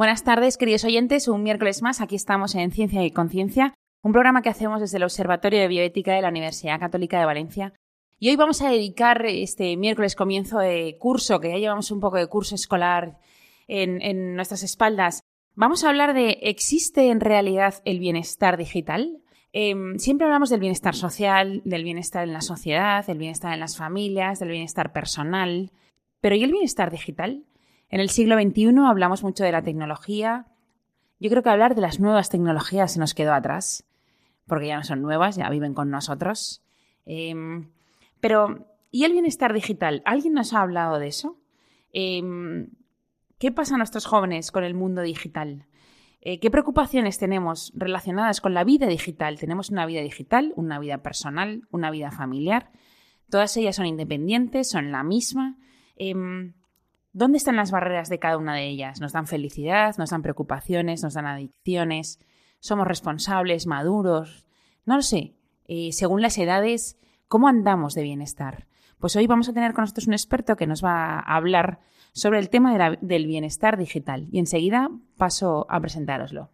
Buenas tardes, queridos oyentes. Un miércoles más, aquí estamos en Ciencia y Conciencia, un programa que hacemos desde el Observatorio de Bioética de la Universidad Católica de Valencia. Y hoy vamos a dedicar este miércoles comienzo de curso, que ya llevamos un poco de curso escolar en, nuestras espaldas. Vamos a hablar de ¿existe en realidad el bienestar digital? Em, siempre hablamos del bienestar social, del bienestar en la sociedad, del bienestar en las familias, del bienestar personal. Pero ¿y el bienestar digital? En el siglo XXI hablamos mucho de la tecnología. Yo creo que hablar de las nuevas tecnologías se nos quedó atrás, porque ya no son nuevas, ya viven con nosotros. Em, pero, ¿y el bienestar digital? ¿Alguien nos ha hablado de eso? Em, ¿Qué pasa a nuestros jóvenes con el mundo digital? Eh, ¿Qué preocupaciones tenemos relacionadas con la vida digital? Tenemos una vida digital, una vida personal, una vida familiar. Todas ellas son independientes, son la misma. Em, ¿Dónde están las barreras de cada una de ellas? ¿Nos dan felicidad? ¿Nos dan preocupaciones? ¿Nos dan adicciones? ¿Somos responsables? ¿Maduros? No lo sé. Eh, según las edades, ¿cómo andamos de bienestar? Pues hoy vamos a tener con nosotros un experto que nos va a hablar sobre el tema del bienestar digital y enseguida paso a presentároslo.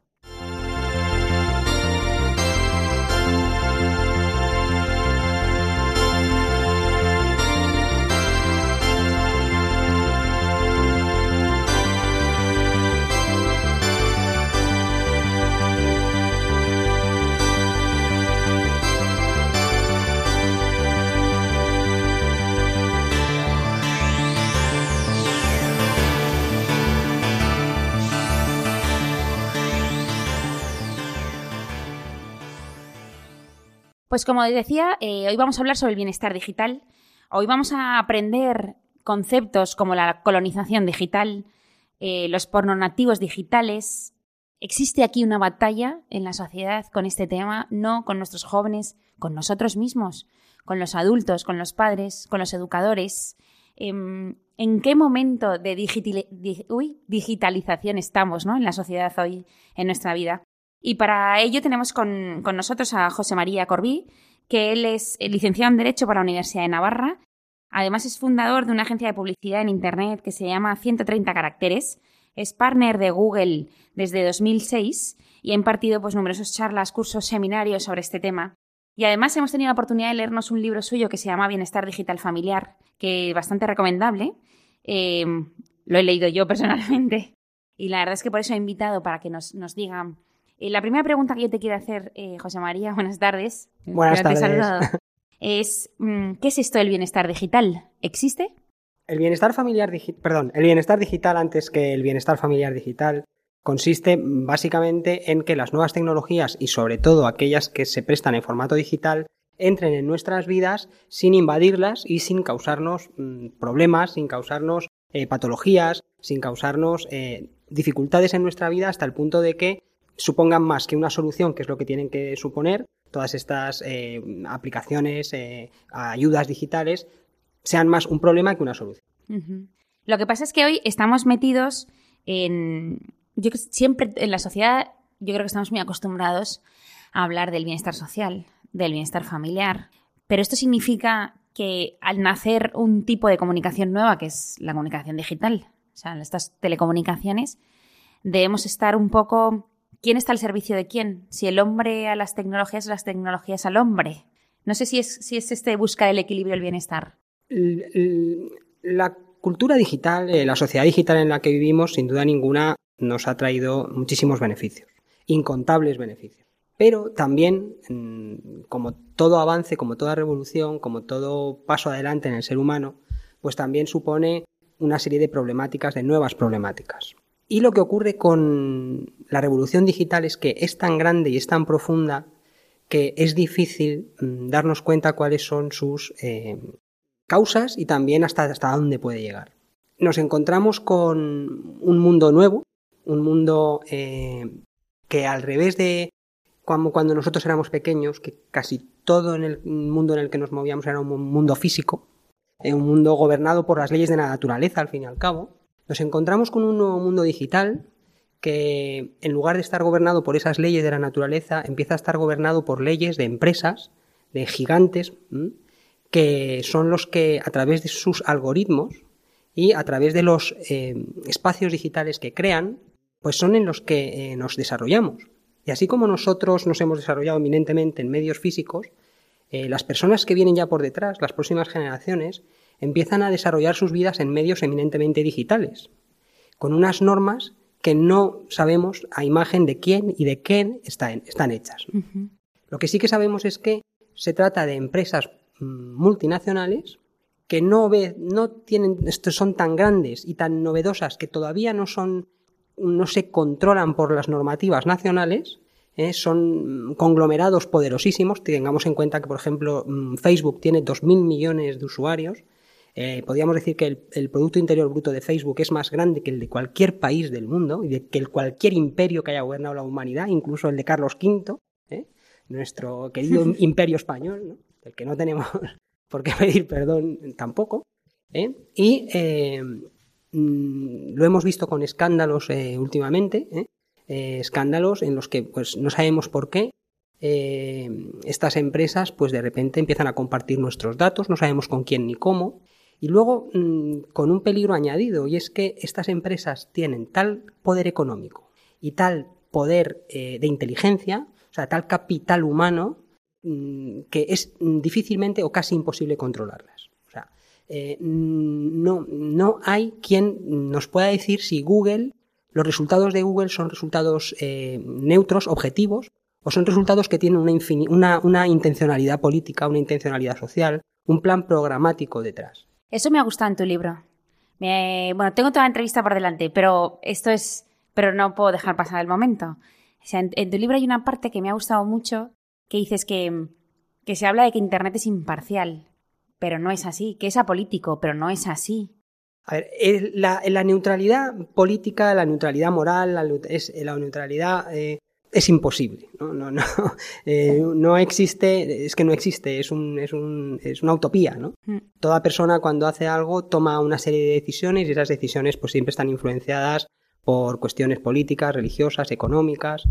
Pues como decía, eh, hoy vamos a hablar sobre el bienestar digital. Hoy vamos a aprender conceptos como la colonización digital, eh, los pornonativos digitales. ¿Existe aquí una batalla en la sociedad con este tema? No, con nuestros jóvenes, con nosotros mismos, con los adultos, con los padres, con los educadores. Em, ¿En qué momento de digitalización estamos ¿no? en la sociedad hoy, en nuestra vida? Y para ello tenemos con, nosotros a José María Corbí, que él es licenciado en Derecho por la Universidad de Navarra. Además es fundador de una agencia de publicidad en Internet que se llama 130 Caracteres. Es partner de Google desde 2006 y ha impartido pues, numerosas charlas, cursos, seminarios sobre este tema. Y además hemos tenido la oportunidad de leernos un libro suyo que se llama Bienestar Digital Familiar, que es bastante recomendable. Eh, lo he leído yo personalmente. Y la verdad es que por eso he invitado para que nos, nos digan eh, la primera pregunta que yo te quiero hacer, eh, José María, buenas tardes. Buenas tardes. es, mm, ¿qué es esto del bienestar digital? ¿Existe? El bienestar familiar digital, perdón, el bienestar digital antes que el bienestar familiar digital consiste básicamente en que las nuevas tecnologías y sobre todo aquellas que se prestan en formato digital entren en nuestras vidas sin invadirlas y sin causarnos mm, problemas, sin causarnos eh, patologías, sin causarnos dificultades en nuestra vida hasta el punto de que supongan más que una solución, que es lo que tienen que suponer, todas estas eh, aplicaciones, eh, ayudas digitales, sean más un problema que una solución. Lo que pasa es que hoy estamos metidos en... Yo siempre en la sociedad, yo creo que estamos muy acostumbrados a hablar del bienestar social, del bienestar familiar, pero esto significa que al nacer un tipo de comunicación nueva, que es la comunicación digital, o sea, estas telecomunicaciones, debemos estar un poco ¿quién está al servicio de quién? Si el hombre a las tecnologías las tecnologías al hombre. No sé si es, si es este buscar el equilibrio el bienestar. La cultura digital, eh, la sociedad digital en la que vivimos, sin duda ninguna, nos ha traído muchísimos beneficios, incontables beneficios. Pero también, como todo avance, como toda revolución, como todo paso adelante en el ser humano, pues también supone una serie de problemáticas, de nuevas problemáticas. Y lo que ocurre con la revolución digital es que es tan grande y es tan profunda que es difícil mm, darnos cuenta cuáles son sus eh, causas y también hasta, hasta dónde puede llegar. Nos encontramos con un mundo nuevo, un mundo eh, que al revés de cuando nosotros éramos pequeños, que casi todo en el mundo en el que nos movíamos era un mundo físico, eh, un mundo gobernado por las leyes de la naturaleza, al fin y al cabo, nos encontramos con un nuevo mundo digital que, en lugar de estar gobernado por esas leyes de la naturaleza, empieza a estar gobernado por leyes de empresas, de gigantes, que son los que, a través de sus algoritmos y a través de los eh, espacios digitales que crean, pues son en los que eh, nos desarrollamos. Y así como nosotros nos hemos desarrollado eminentemente en medios físicos, eh, las personas que vienen ya por detrás, las próximas generaciones, empiezan a desarrollar sus vidas en medios eminentemente digitales, con unas normas que no sabemos a imagen de quién y de quién están, están hechas. Lo que sí que sabemos es que se trata de empresas mm, multinacionales que no, ve, no tienen, son tan grandes y tan novedosas que todavía no son, no se controlan por las normativas nacionales, ¿eh? son conglomerados poderosísimos. Tengamos en cuenta que, por ejemplo, mm, Facebook tiene 2.000 millones de usuarios. Eh, podríamos decir que el, Producto Interior Bruto de Facebook es más grande que el de cualquier país del mundo y de que el cualquier imperio que haya gobernado la humanidad, incluso el de Carlos V, ¿eh? nuestro querido imperio español, ¿no? del que no tenemos por qué pedir perdón tampoco. Y mm, lo hemos visto con escándalos últimamente. Eh, escándalos en los que pues no sabemos por qué eh, estas empresas pues de repente empiezan a compartir nuestros datos, no sabemos con quién ni cómo. Y luego mm, con un peligro añadido, y es que estas empresas tienen tal poder económico y tal poder eh, de inteligencia, o sea, tal capital humano, mm, que es difícilmente o casi imposible controlarlas. O sea, no, no hay quien nos pueda decir si Google los resultados de Google son resultados eh, neutros, objetivos, o son resultados que tienen una, una, intencionalidad política, una intencionalidad social, un plan programático detrás. Eso me ha gustado en tu libro. bueno, tengo toda la entrevista por delante, pero esto es, pero no puedo dejar pasar el momento. en, tu libro hay una parte que me ha gustado mucho, que dices que, que se habla de que Internet es imparcial, pero no es así, que es apolítico, pero no es así. A ver, la, la, neutralidad política, la neutralidad moral, la, es, la neutralidad eh, es imposible. No, no, no, eh, no existe, es que no existe, es, un, es, un, es una utopía. ¿no? Mm. Toda persona cuando hace algo toma una serie de decisiones y esas decisiones pues siempre están influenciadas por cuestiones políticas, religiosas, económicas.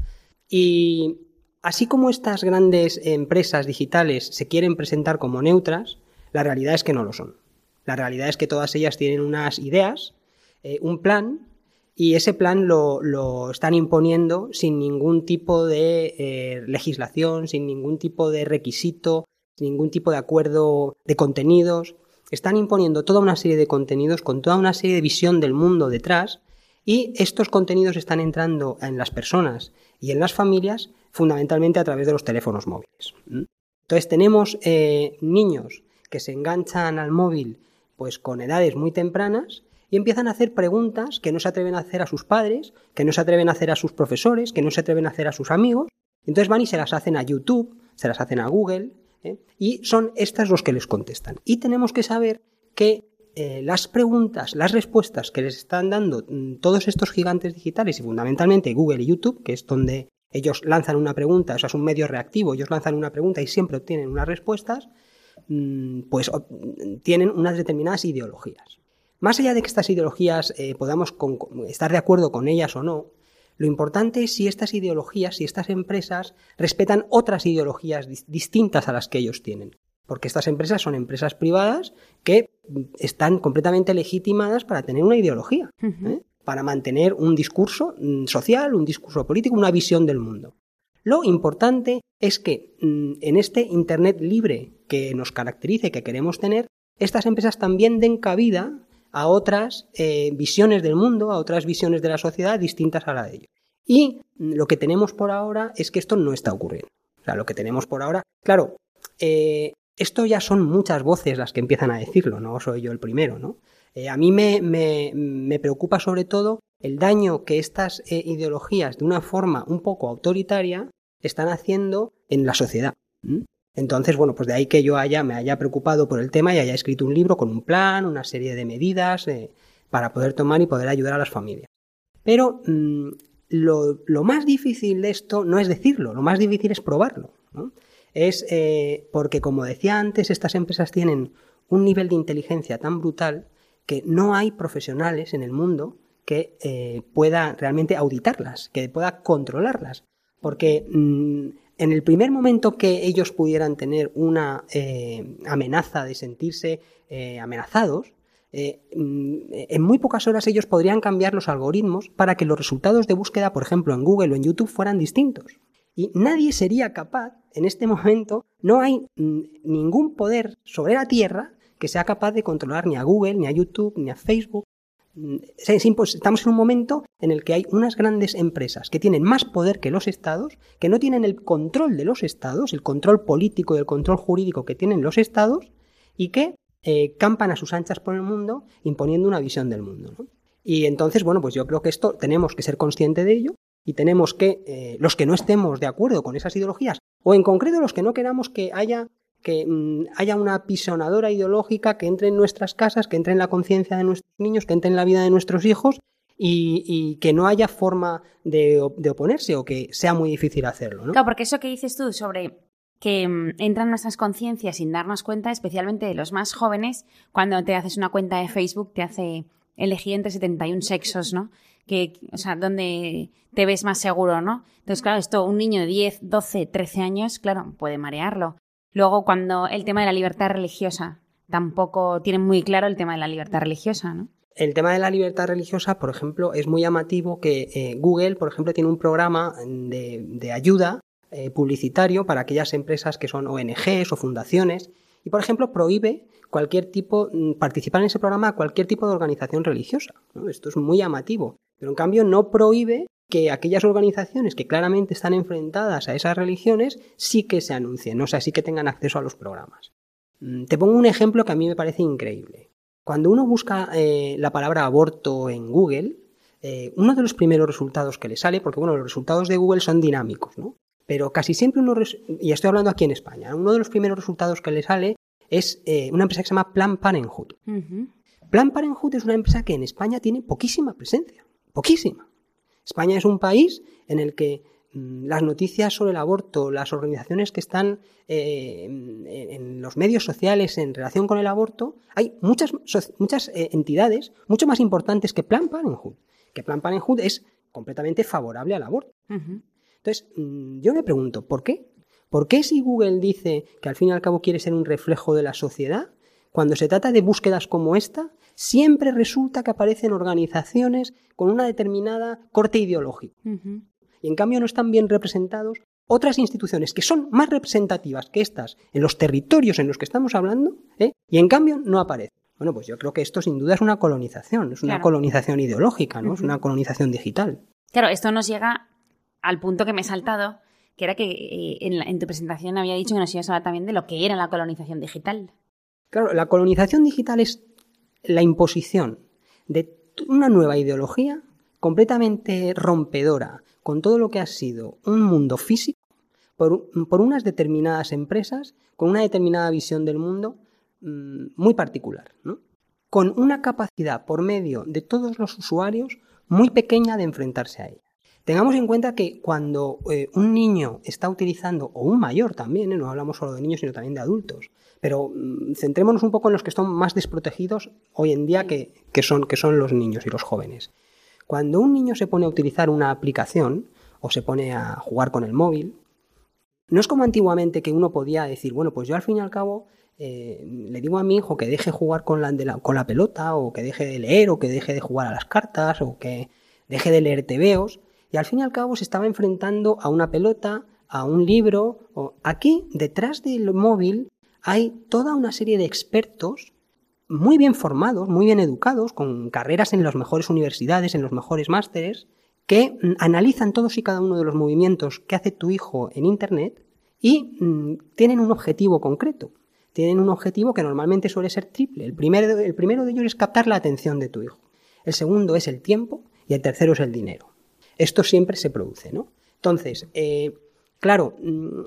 Y así como estas grandes empresas digitales se quieren presentar como neutras, la realidad es que no lo son. La realidad es que todas ellas tienen unas ideas, eh, un plan, y ese plan lo, están imponiendo sin ningún tipo de eh, legislación, sin ningún tipo de requisito, sin ningún tipo de acuerdo de contenidos. Están imponiendo toda una serie de contenidos con toda una serie de visión del mundo detrás y estos contenidos están entrando en las personas y en las familias fundamentalmente a través de los teléfonos móviles. Entonces tenemos eh, niños que se enganchan al móvil pues con edades muy tempranas y empiezan a hacer preguntas que no se atreven a hacer a sus padres, que no se atreven a hacer a sus profesores, que no se atreven a hacer a sus amigos. Entonces van y se las hacen a YouTube, se las hacen a Google, ¿eh? y son estas los que les contestan. Y tenemos que saber que eh, las preguntas, las respuestas que les están dando mm, todos estos gigantes digitales y fundamentalmente Google y YouTube, que es donde ellos lanzan una pregunta, o sea, es un medio reactivo, ellos lanzan una pregunta y siempre obtienen unas respuestas, Mm, pues tienen unas determinadas ideologías. Más allá de que estas ideologías eh, podamos estar de acuerdo con ellas o no, lo importante es si estas ideologías, si estas empresas respetan otras ideologías distintas a las que ellos tienen. Porque estas empresas son empresas privadas que están completamente legitimadas para tener una ideología, ¿eh? para mantener un discurso mm, social, un discurso político, una visión del mundo. Lo importante es que mm, en este Internet libre que nos caracteriza y que queremos tener, estas empresas también den cabida a otras eh, visiones del mundo, a otras visiones de la sociedad distintas a la de ellos. Y lo que tenemos por ahora es que esto no está ocurriendo. O sea, lo que tenemos por ahora, claro, eh, esto ya son muchas voces las que empiezan a decirlo, no soy yo el primero, ¿no? Eh, a mí me, me, preocupa sobre todo el daño que estas ideologías, de una forma un poco autoritaria, están haciendo en la sociedad. Entonces, bueno, pues de ahí que yo haya, me haya preocupado por el tema y haya escrito un libro con un plan, una serie de medidas eh, para poder tomar y poder ayudar a las familias. Pero mm, lo, más difícil de esto no es decirlo, lo más difícil es probarlo. Es eh, porque, como decía antes, estas empresas tienen un nivel de inteligencia tan brutal que no hay profesionales en el mundo que eh, pueda realmente auditarlas, que pueda controlarlas. Porque mm, en el primer momento que ellos pudieran tener una eh, amenaza de sentirse eh, amenazados, mm, en muy pocas horas ellos podrían cambiar los algoritmos para que los resultados de búsqueda, por ejemplo, en Google o en YouTube fueran distintos. Y nadie sería capaz, en este momento, no hay mm, ningún poder sobre la Tierra que sea capaz de controlar ni a Google, ni a YouTube, ni a Facebook. Mm, estamos en un momento en el que hay unas grandes empresas que tienen más poder que los estados, que no tienen el control de los estados, el control político y el control jurídico que tienen los estados, y que eh, campan a sus anchas por el mundo imponiendo una visión del mundo. Y entonces, bueno, pues yo creo que esto tenemos que ser conscientes de ello y tenemos que, eh, los que no estemos de acuerdo con esas ideologías, o en concreto los que no queramos que haya que mm, haya una pisonadora ideológica que entre en nuestras casas, que entre en la conciencia de nuestros niños, que entre en la vida de nuestros hijos y, que no haya forma de, oponerse o que sea muy difícil hacerlo. ¿no? Claro, porque eso que dices tú sobre que mm, entran nuestras conciencias sin darnos cuenta, especialmente de los más jóvenes, cuando te haces una cuenta de Facebook te hace elegir entre 71 sexos, ¿no? Que, o sea, donde te ves más seguro, ¿no? Entonces, claro, esto, un niño de 10, 12, 13 años, claro, puede marearlo. Luego, cuando el tema de la libertad religiosa, tampoco tienen muy claro el tema de la libertad religiosa, ¿no? El tema de la libertad religiosa, por ejemplo, es muy llamativo que eh, Google, por ejemplo, tiene un programa de, ayuda eh, publicitario para aquellas empresas que son ONGs o fundaciones y, por ejemplo, prohíbe cualquier tipo, mm, participar en ese programa a cualquier tipo de organización religiosa. Esto es muy llamativo. Pero en cambio no prohíbe que aquellas organizaciones que claramente están enfrentadas a esas religiones sí que se anuncien, o sea, sí que tengan acceso a los programas. Mm, te pongo un ejemplo que a mí me parece increíble. Cuando uno busca eh, la palabra aborto en Google, eh, uno de los primeros resultados que le sale, porque bueno, los resultados de Google son dinámicos, ¿no? Pero casi siempre uno, y estoy hablando aquí en España, uno de los primeros resultados que le sale es eh, una empresa que se llama Plan Parenthood. Plan Parenthood es una empresa que en España tiene poquísima presencia, poquísima. España es un país en el que mm, las noticias sobre el aborto, las organizaciones que están eh, en los medios sociales en relación con el aborto, hay muchas, muchas eh, entidades mucho más importantes que Plan Parenthood. Que Plan Parenthood es completamente favorable al aborto. Entonces, mm, yo me pregunto, ¿por qué? ¿Por qué si Google dice que al fin y al cabo quiere ser un reflejo de la sociedad, cuando se trata de búsquedas como esta, siempre resulta que aparecen organizaciones con una determinada corte ideológica. Y en cambio no están bien representados otras instituciones que son más representativas que estas en los territorios en los que estamos hablando, ¿eh? y en cambio no aparecen. Bueno, pues yo creo que esto sin duda es una colonización, es una colonización ideológica, ¿no? Es una colonización digital. Claro, esto nos llega al punto que me he saltado, que era que eh, en, en, tu presentación había dicho que nos ibas a hablar también de lo que era la colonización digital. Claro, la colonización digital es la imposición de una nueva ideología completamente rompedora con todo lo que ha sido un mundo físico por, unas determinadas empresas con una determinada visión del mundo mm, muy particular, con una capacidad por medio de todos los usuarios muy pequeña de enfrentarse a ella. Tengamos en cuenta que cuando eh, un niño está utilizando, o un mayor también, ¿eh? no hablamos solo de niños, sino también de adultos, pero mm, centrémonos un poco en los que están más desprotegidos hoy en día que, son, que son los niños y los jóvenes. Cuando un niño se pone a utilizar una aplicación o se pone a jugar con el móvil, no es como antiguamente que uno podía decir, bueno, pues yo al fin y al cabo eh, le digo a mi hijo que deje jugar con la, con la pelota o que deje de leer o que deje de jugar a las cartas o que deje de leer tebeos y al fin y al cabo se estaba enfrentando a una pelota, a un libro. O... Aquí, detrás del móvil, hay toda una serie de expertos muy bien formados, muy bien educados, con carreras en las mejores universidades, en los mejores másteres, que mm, analizan todos y cada uno de los movimientos que hace tu hijo en Internet y mm, tienen un objetivo concreto. Tienen un objetivo que normalmente suele ser triple. El el primero de ellos es captar la atención de tu hijo. El segundo es el tiempo y el tercero es el dinero. Esto siempre se produce, ¿no? Entonces, eh, claro, mm,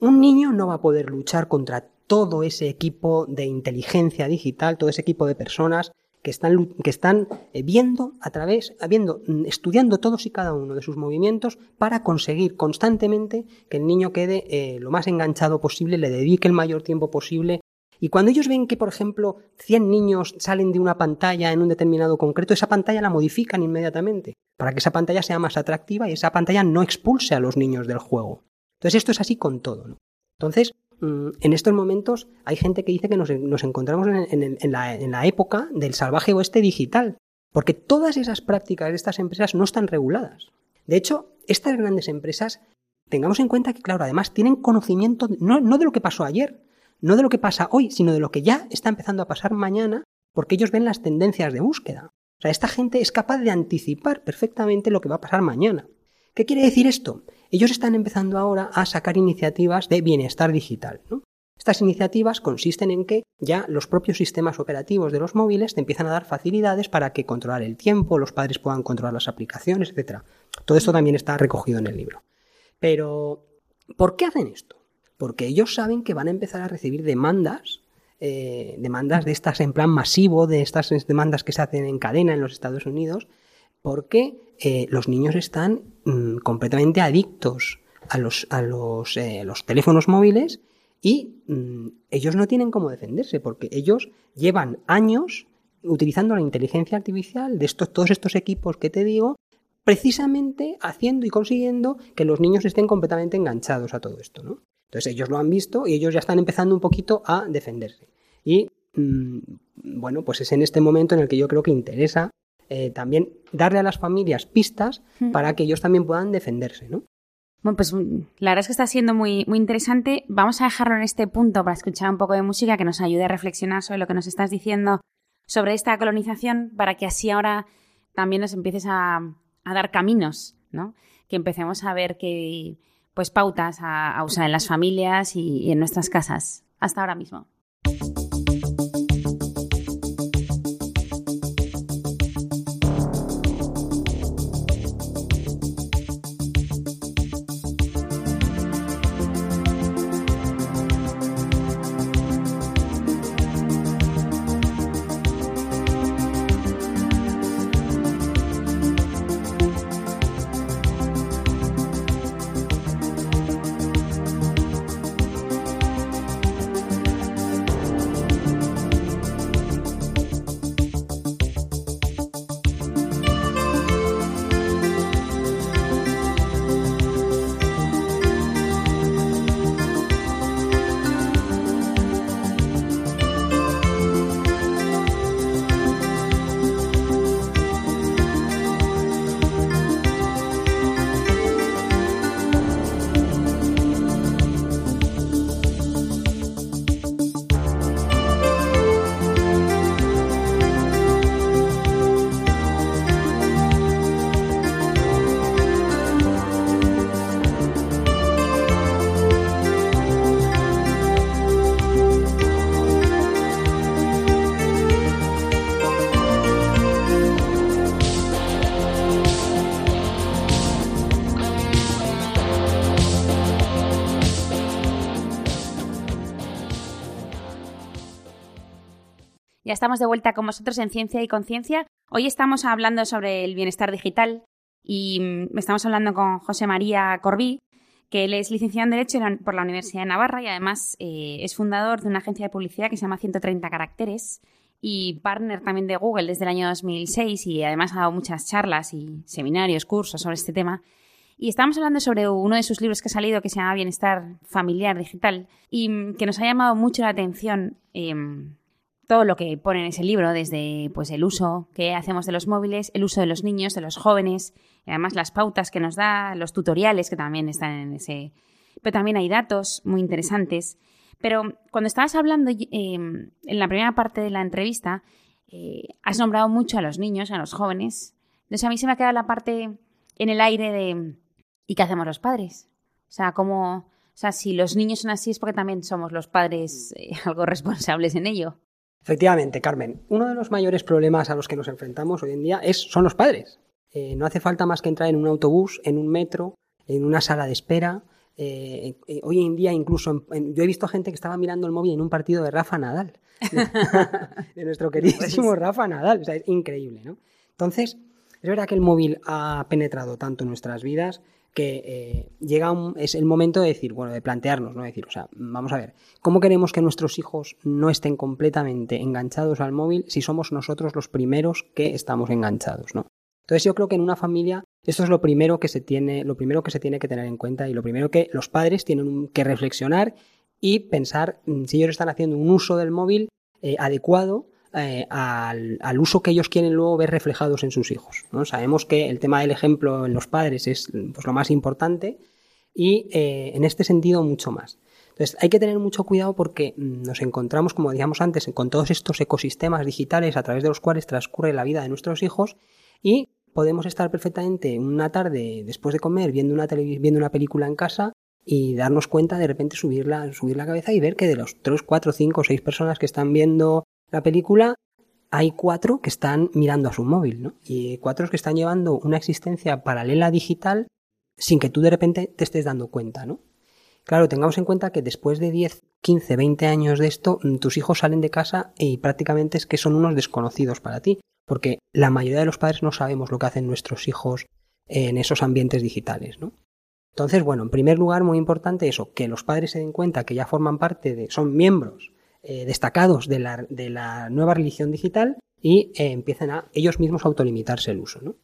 un niño no va a poder luchar contra todo ese equipo de inteligencia digital, todo ese equipo de personas que están, que están eh, viendo a través, viendo, mm, estudiando todos y cada uno de sus movimientos para conseguir constantemente que el niño quede eh, lo más enganchado posible, le dedique el mayor tiempo posible. Y cuando ellos ven que, por ejemplo, 100 niños salen de una pantalla en un determinado concreto, esa pantalla la modifican inmediatamente para que esa pantalla sea más atractiva y esa pantalla no expulse a los niños del juego. Entonces esto es así con todo. Entonces, mm, en estos momentos hay gente que dice que nos, encontramos en, la, época del salvaje oeste digital, porque todas esas prácticas de estas empresas no están reguladas. De hecho, estas grandes empresas, tengamos en cuenta que, claro, además tienen conocimiento no, no de lo que pasó ayer, no de lo que pasa hoy, sino de lo que ya está empezando a pasar mañana, porque ellos ven las tendencias de búsqueda. O sea, esta gente es capaz de anticipar perfectamente lo que va a pasar mañana. ¿Qué quiere decir esto? Ellos están empezando ahora a sacar iniciativas de bienestar digital. Estas iniciativas consisten en que ya los propios sistemas operativos de los móviles te empiezan a dar facilidades para que controlar el tiempo, los padres puedan controlar las aplicaciones, etc. Todo esto también está recogido en el libro. Pero, ¿por qué hacen esto? Porque ellos saben que van a empezar a recibir demandas, eh, demandas de estas en plan masivo, de estas demandas que se hacen en cadena en los Estados Unidos, porque eh, los niños están mm, completamente adictos a los, a los, eh, los teléfonos móviles y mm, ellos no tienen cómo defenderse porque ellos llevan años utilizando la inteligencia artificial de estos, todos estos equipos que te digo, precisamente haciendo y consiguiendo que los niños estén completamente enganchados a todo esto, ¿no? Entonces ellos lo han visto y ellos ya están empezando un poquito a defenderse. Y mm, bueno, pues es en este momento en el que yo creo que interesa eh, también darle a las familias pistas para que ellos también puedan defenderse, ¿no? Bueno, pues mm, la verdad es que está siendo muy, muy interesante. Vamos a dejarlo en este punto para escuchar un poco de música que nos ayude a reflexionar sobre lo que nos estás diciendo sobre esta colonización para que así ahora también nos empieces a, dar caminos, ¿no? Que empecemos a ver que, pues, pautas a, usar en las familias y en nuestras casas. Hasta ahora mismo. Estamos de vuelta con vosotros en Ciencia y Conciencia. Hoy estamos hablando sobre el bienestar digital y mm, estamos hablando con José María Corbí, que él es licenciado en Derecho por la Universidad de Navarra y además eh, es fundador de una agencia de publicidad que se llama 130 Caracteres y partner también de Google desde el año 2006 y además ha dado muchas charlas y seminarios, cursos sobre este tema. Y estamos hablando sobre uno de sus libros que ha salido que se llama Bienestar Familiar Digital y mm, que nos ha llamado mucho la atención em, todo lo que pone en ese libro, desde pues el uso que hacemos de los móviles, el uso de los niños, de los jóvenes, además las pautas que nos da, los tutoriales que también están en ese. Pero también hay datos muy interesantes. Pero cuando estabas hablando em, en la primera parte de la entrevista, eh, has nombrado mucho a los niños, a los jóvenes. Entonces a mí se me ha quedado la parte en el aire de ¿y qué hacemos los padres? O sea, cómo, o sea, si los niños son así es porque también somos los padres eh, algo responsables en ello. Efectivamente, Carmen, uno de los mayores problemas a los que nos enfrentamos hoy en día es, son los padres. Eh, no hace falta más que entrar en un autobús, en un metro, en una sala de espera, Eh, eh, hoy en día incluso, yo he visto gente que estaba mirando el móvil en un partido de Rafa Nadal, de nuestro queridísimo pues. Rafa Nadal, o sea, es increíble, ¿no? Entonces, es verdad que el móvil ha penetrado tanto en nuestras vidas que eh, llega es el momento de decir, bueno, de plantearnos, ¿no? decir, o sea, vamos a ver, ¿cómo queremos que nuestros hijos no estén completamente enganchados al móvil si somos nosotros los primeros que estamos enganchados, ¿no? Entonces yo creo que en una familia esto es lo primero que se tiene, lo primero que se tiene que tener en cuenta y lo primero que los padres tienen que reflexionar y pensar mm, si ellos están haciendo un uso del móvil eh, adecuado eh, al, uso que ellos quieren luego ver reflejados en sus hijos. ¿no? Sabemos que el tema del ejemplo en los padres es pues, lo más importante y eh, en este sentido mucho más. Entonces hay que tener mucho cuidado porque mm, nos encontramos, como decíamos antes, con todos estos ecosistemas digitales a través de los cuales transcurre la vida de nuestros hijos y podemos estar perfectamente una tarde después de comer viendo una, viendo una película en casa y darnos cuenta de repente subir la, subir la cabeza y ver que de los 3, 4, 5, 6 personas que están viendo la película, hay cuatro que están mirando a su móvil, ¿no? Y cuatro que están llevando una existencia paralela digital sin que tú de repente te estés dando cuenta, ¿no? Claro, tengamos en cuenta que después de 10, 15, 20 años de esto, mm, tus hijos salen de casa y prácticamente es que son unos desconocidos para ti, porque la mayoría de los padres no sabemos lo que hacen nuestros hijos en esos ambientes digitales, ¿no? Entonces, bueno, en primer lugar, muy importante eso, que los padres se den cuenta que ya forman parte de, son miembros eh, destacados de la, de la, nueva religión digital y eh, empiecen a ellos mismos a autolimitarse el uso. ¿no?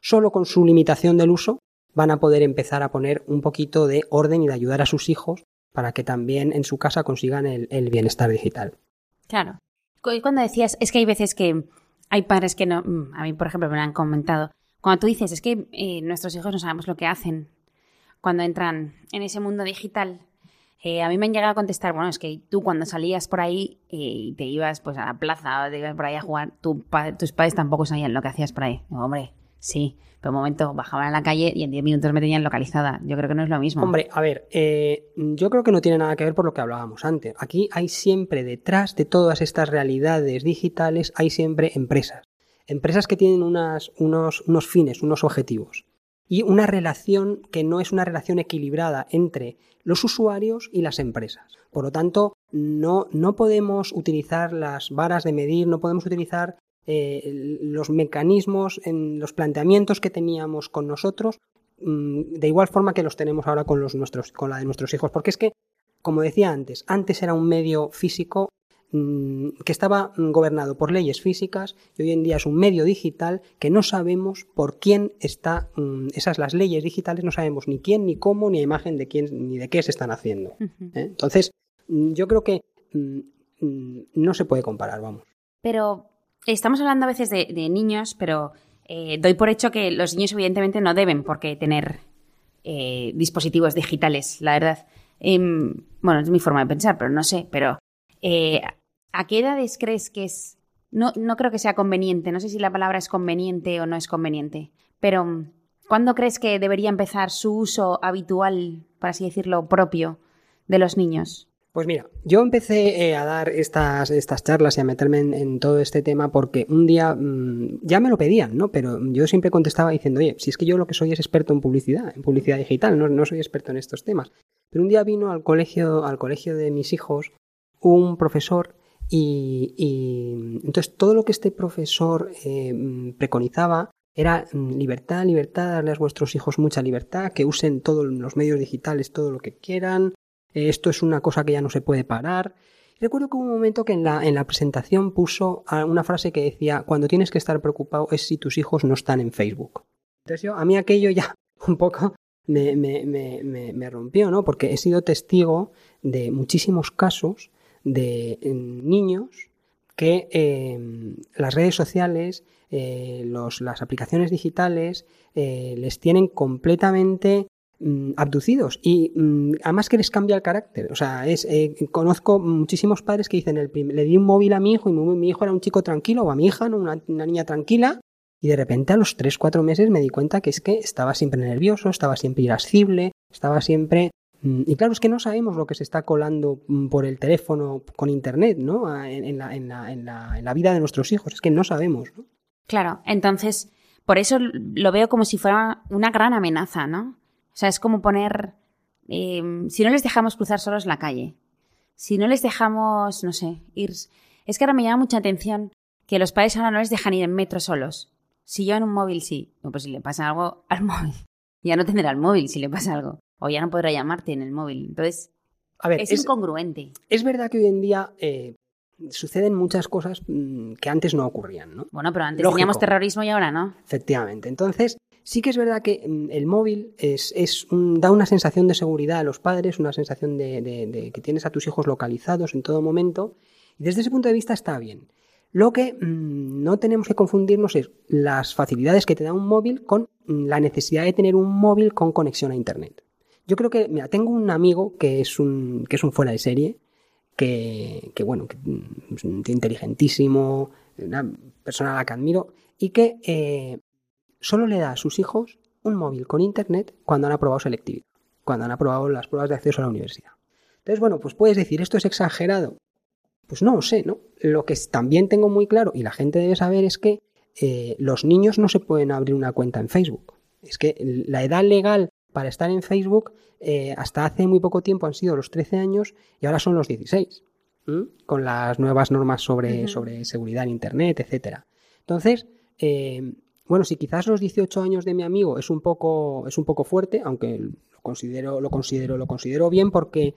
Solo con su limitación del uso van a poder empezar a poner un poquito de orden y de ayudar a sus hijos para que también en su casa consigan el, bienestar digital. Claro. Cuando decías, es que hay veces que hay padres que no, mm, a mí por ejemplo me lo han comentado, cuando tú dices, es que eh, nuestros hijos no sabemos lo que hacen cuando entran en ese mundo digital, eh, a mí me han llegado a contestar, bueno, es que tú cuando salías por ahí eh, y te ibas pues a la plaza o te ibas por ahí a jugar, tus padres tampoco sabían lo que hacías por ahí. hombre, sí, pero un momento bajaban a la calle y en 10 minutos me tenían localizada. Yo creo que no es lo mismo. Hombre, a ver, eh, yo creo que no tiene nada que ver por lo que hablábamos antes. Aquí hay siempre detrás de todas estas realidades digitales, hay siempre empresas. Empresas que tienen unos, unos fines, unos objetivos y una relación que no es una relación equilibrada entre los usuarios y las empresas. Por lo tanto, no, no podemos utilizar las varas de medir, no podemos utilizar eh, los mecanismos, en los planteamientos que teníamos con nosotros, mm, de igual forma que los tenemos ahora con, los nuestros, con la de nuestros hijos. Porque es que, como decía antes, antes era un medio físico que estaba gobernado por leyes físicas y hoy en día es un medio digital que no sabemos por quién está, mm, esas las leyes digitales no sabemos ni quién, ni cómo, ni a imagen de quién, ni de qué se están haciendo. ¿eh? Entonces, mm, yo creo que no se puede comparar, vamos. Pero estamos hablando a veces de, niños, pero eh, doy por hecho que los niños evidentemente no deben por qué tener eh, dispositivos digitales, la verdad. Em, bueno, es mi forma de pensar, pero no sé, pero ¿A qué edades crees que es... No, no creo que sea conveniente, no sé si la palabra es conveniente o no es conveniente, pero ¿cuándo crees que debería empezar su uso habitual, por así decirlo, propio de los niños? Pues mira, yo empecé eh, a dar estas, estas charlas y a meterme en, todo este tema porque un día mm, ya me lo pedían, ¿no? Pero yo siempre contestaba diciendo, oye, si es que yo lo que soy es experto en publicidad, en publicidad digital, no, no soy experto en estos temas. Pero un día vino al colegio, al colegio de mis hijos un profesor y, entonces todo lo que este profesor eh, preconizaba era mm, libertad, libertad, darles a vuestros hijos mucha libertad, que usen todos los medios digitales, todo lo que quieran, eh, esto es una cosa que ya no se puede parar. Recuerdo que hubo un momento que en la, en la presentación puso una frase que decía, cuando tienes que estar preocupado es si tus hijos no están en Facebook. Entonces yo, a mí aquello ya un poco me, me, me, me rompió, ¿no? Porque he sido testigo de muchísimos casos de niños que em, las redes sociales, eh, las aplicaciones digitales eh, les tienen completamente mm, abducidos y mm, además que les cambia el carácter. O sea, es, eh, conozco muchísimos padres que dicen, el le di un móvil a mi hijo y mi, hijo era un chico tranquilo o a mi hija, una, una niña tranquila y de repente a los 3-4 meses me di cuenta que es que estaba siempre nervioso, estaba siempre irascible, estaba siempre y claro, es que no sabemos lo que se está colando mm, por el teléfono con Internet, ¿no? En, la, vida de nuestros hijos. Es que no sabemos, ¿no? Claro, entonces, por eso lo veo como si fuera una gran amenaza, ¿no? O sea, es como poner em, si no les dejamos cruzar solos la calle, si no les dejamos, no sé, ir... Es que ahora me llama mucha atención que los padres ahora no les dejan ir en metro solos. Si yo en un móvil sí, pues si le pasa algo al móvil, ya no tendrá el móvil si le pasa algo, o ya no podrá llamarte en el móvil. Entonces, A ver, es, es, incongruente. es verdad que hoy en día eh, suceden muchas cosas mm, que antes no ocurrían, ¿no? Bueno, pero antes Lógico. teníamos terrorismo y ahora no. Efectivamente. Entonces, sí que es verdad que mm, el móvil es, es un- da una sensación de seguridad a los padres, una sensación de, de- de que tienes a tus hijos localizados en todo momento. Y desde ese punto de vista está bien. Lo que mm, no tenemos que confundirnos es las facilidades que te da un móvil con la necesidad de tener un móvil con conexión a Internet. Yo creo que, mira, tengo un amigo que es un, que es un fuera de serie, que, que, bueno, que mm, es inteligentísimo, una persona a la que admiro, y que eh, solo le da a sus hijos un móvil con internet cuando han aprobado selectividad, cuando han aprobado las pruebas de acceso a la universidad. Entonces, bueno, pues puedes decir, ¿esto es exagerado? Pues no lo sé, ¿no? Lo que también tengo muy claro y la gente debe saber es que eh, los niños no se pueden abrir una cuenta en Facebook. Es que la edad legal para estar en Facebook eh, hasta hace muy poco tiempo han sido los 13 años y ahora son los 16, ¿m? con las nuevas normas sobre, sobre seguridad en Internet, etcétera. Entonces, eh, bueno, si quizás los 18 años de mi amigo es un poco, es un poco fuerte, aunque lo considero, lo considero, lo considero bien porque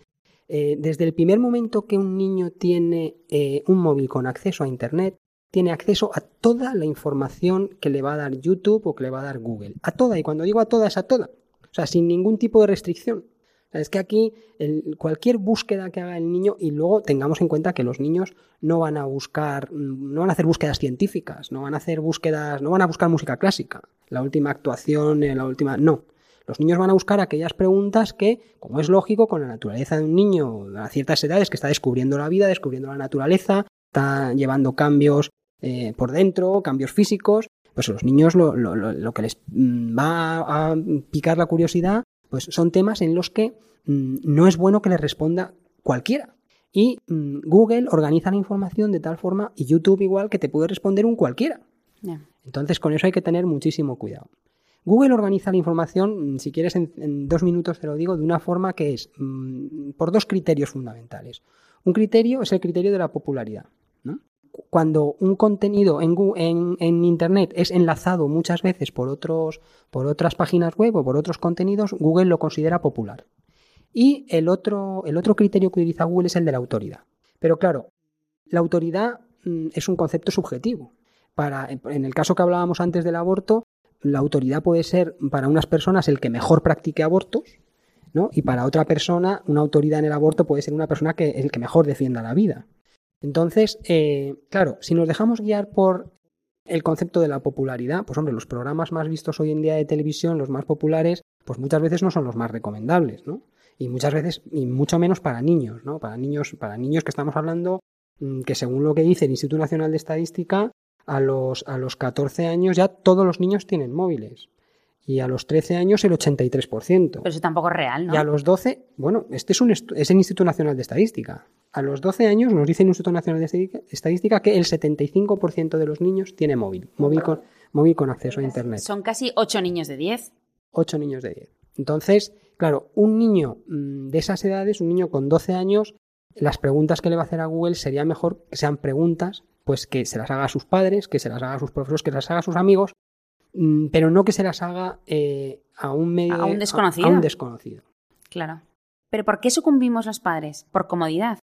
eh, desde el primer momento que un niño tiene eh, un móvil con acceso a Internet, tiene acceso a toda la información que le va a dar YouTube o que le va a dar Google. A toda, y cuando digo a toda, es a toda. O sea, sin ningún tipo de restricción. O sea, es que aquí el- cualquier búsqueda que haga el niño, y luego tengamos en cuenta que los niños no van a buscar, mm, no van a hacer búsquedas científicas, no van a hacer búsquedas, no van a buscar música clásica, la última actuación, eh, la última. No. Los niños van a buscar aquellas preguntas que, como es lógico, con la naturaleza de un niño a ciertas edades que está descubriendo la vida, descubriendo la naturaleza, está llevando cambios eh, por dentro, cambios físicos, pues los niños lo, lo- lo- que les mm, va a picar la curiosidad, pues son temas en los que mm, no es bueno que les responda cualquiera. Y mm, Google organiza la información de tal forma, y YouTube igual, que te puede responder un cualquiera. Entonces, con eso hay que tener muchísimo cuidado. Google organiza la información, si quieres, en, en dos minutos te lo digo, de una forma que es por dos criterios fundamentales. Un criterio es el criterio de la popularidad. Cuando un contenido en, en- en Internet es enlazado muchas veces por, otros, por otras páginas web o por otros contenidos, Google lo considera popular. Y el otro, el otro criterio que utiliza Google es el de la autoridad. Pero claro, la autoridad mm, es un concepto subjetivo. Para, en el caso que hablábamos antes del aborto, la autoridad puede ser para unas personas el que mejor practique abortos, ¿no? Y para otra persona, una autoridad en el aborto puede ser una persona que el que mejor defienda la vida. Entonces, eh, claro, si nos dejamos guiar por el concepto de la popularidad, pues hombre, los programas más vistos hoy en día de televisión, los más populares, pues muchas veces no son los más recomendables, ¿no? Y muchas veces, y mucho menos para niños, ¿no? Para niños, para niños que estamos hablando, mm, que según lo que dice el Instituto Nacional de Estadística, a los, a los 14 años ya todos los niños tienen móviles. Y a los 13 años el 83%. Pero eso tampoco es real, ¿no? Y a los 12, bueno, este es, un es el Instituto Nacional de Estadística. A los 12 años nos dice el Instituto Nacional de Estadística- que el 75% de los niños tiene móvil, móvil con, móvil con acceso a Internet. Son casi 8 niños de 10. 8 niños de 10. Entonces, claro, un niño mm, de esas edades, un niño con 12 años, las preguntas que le va a hacer a Google sería mejor que sean preguntas, pues que se las haga a sus padres, que se las haga a sus profesores, que se las haga a sus amigos, pero no que se las haga eh, a un medio A un de- desconocido. a un desconocido. Claro. Pero ¿por qué sucumbimos los padres? Por comodidad.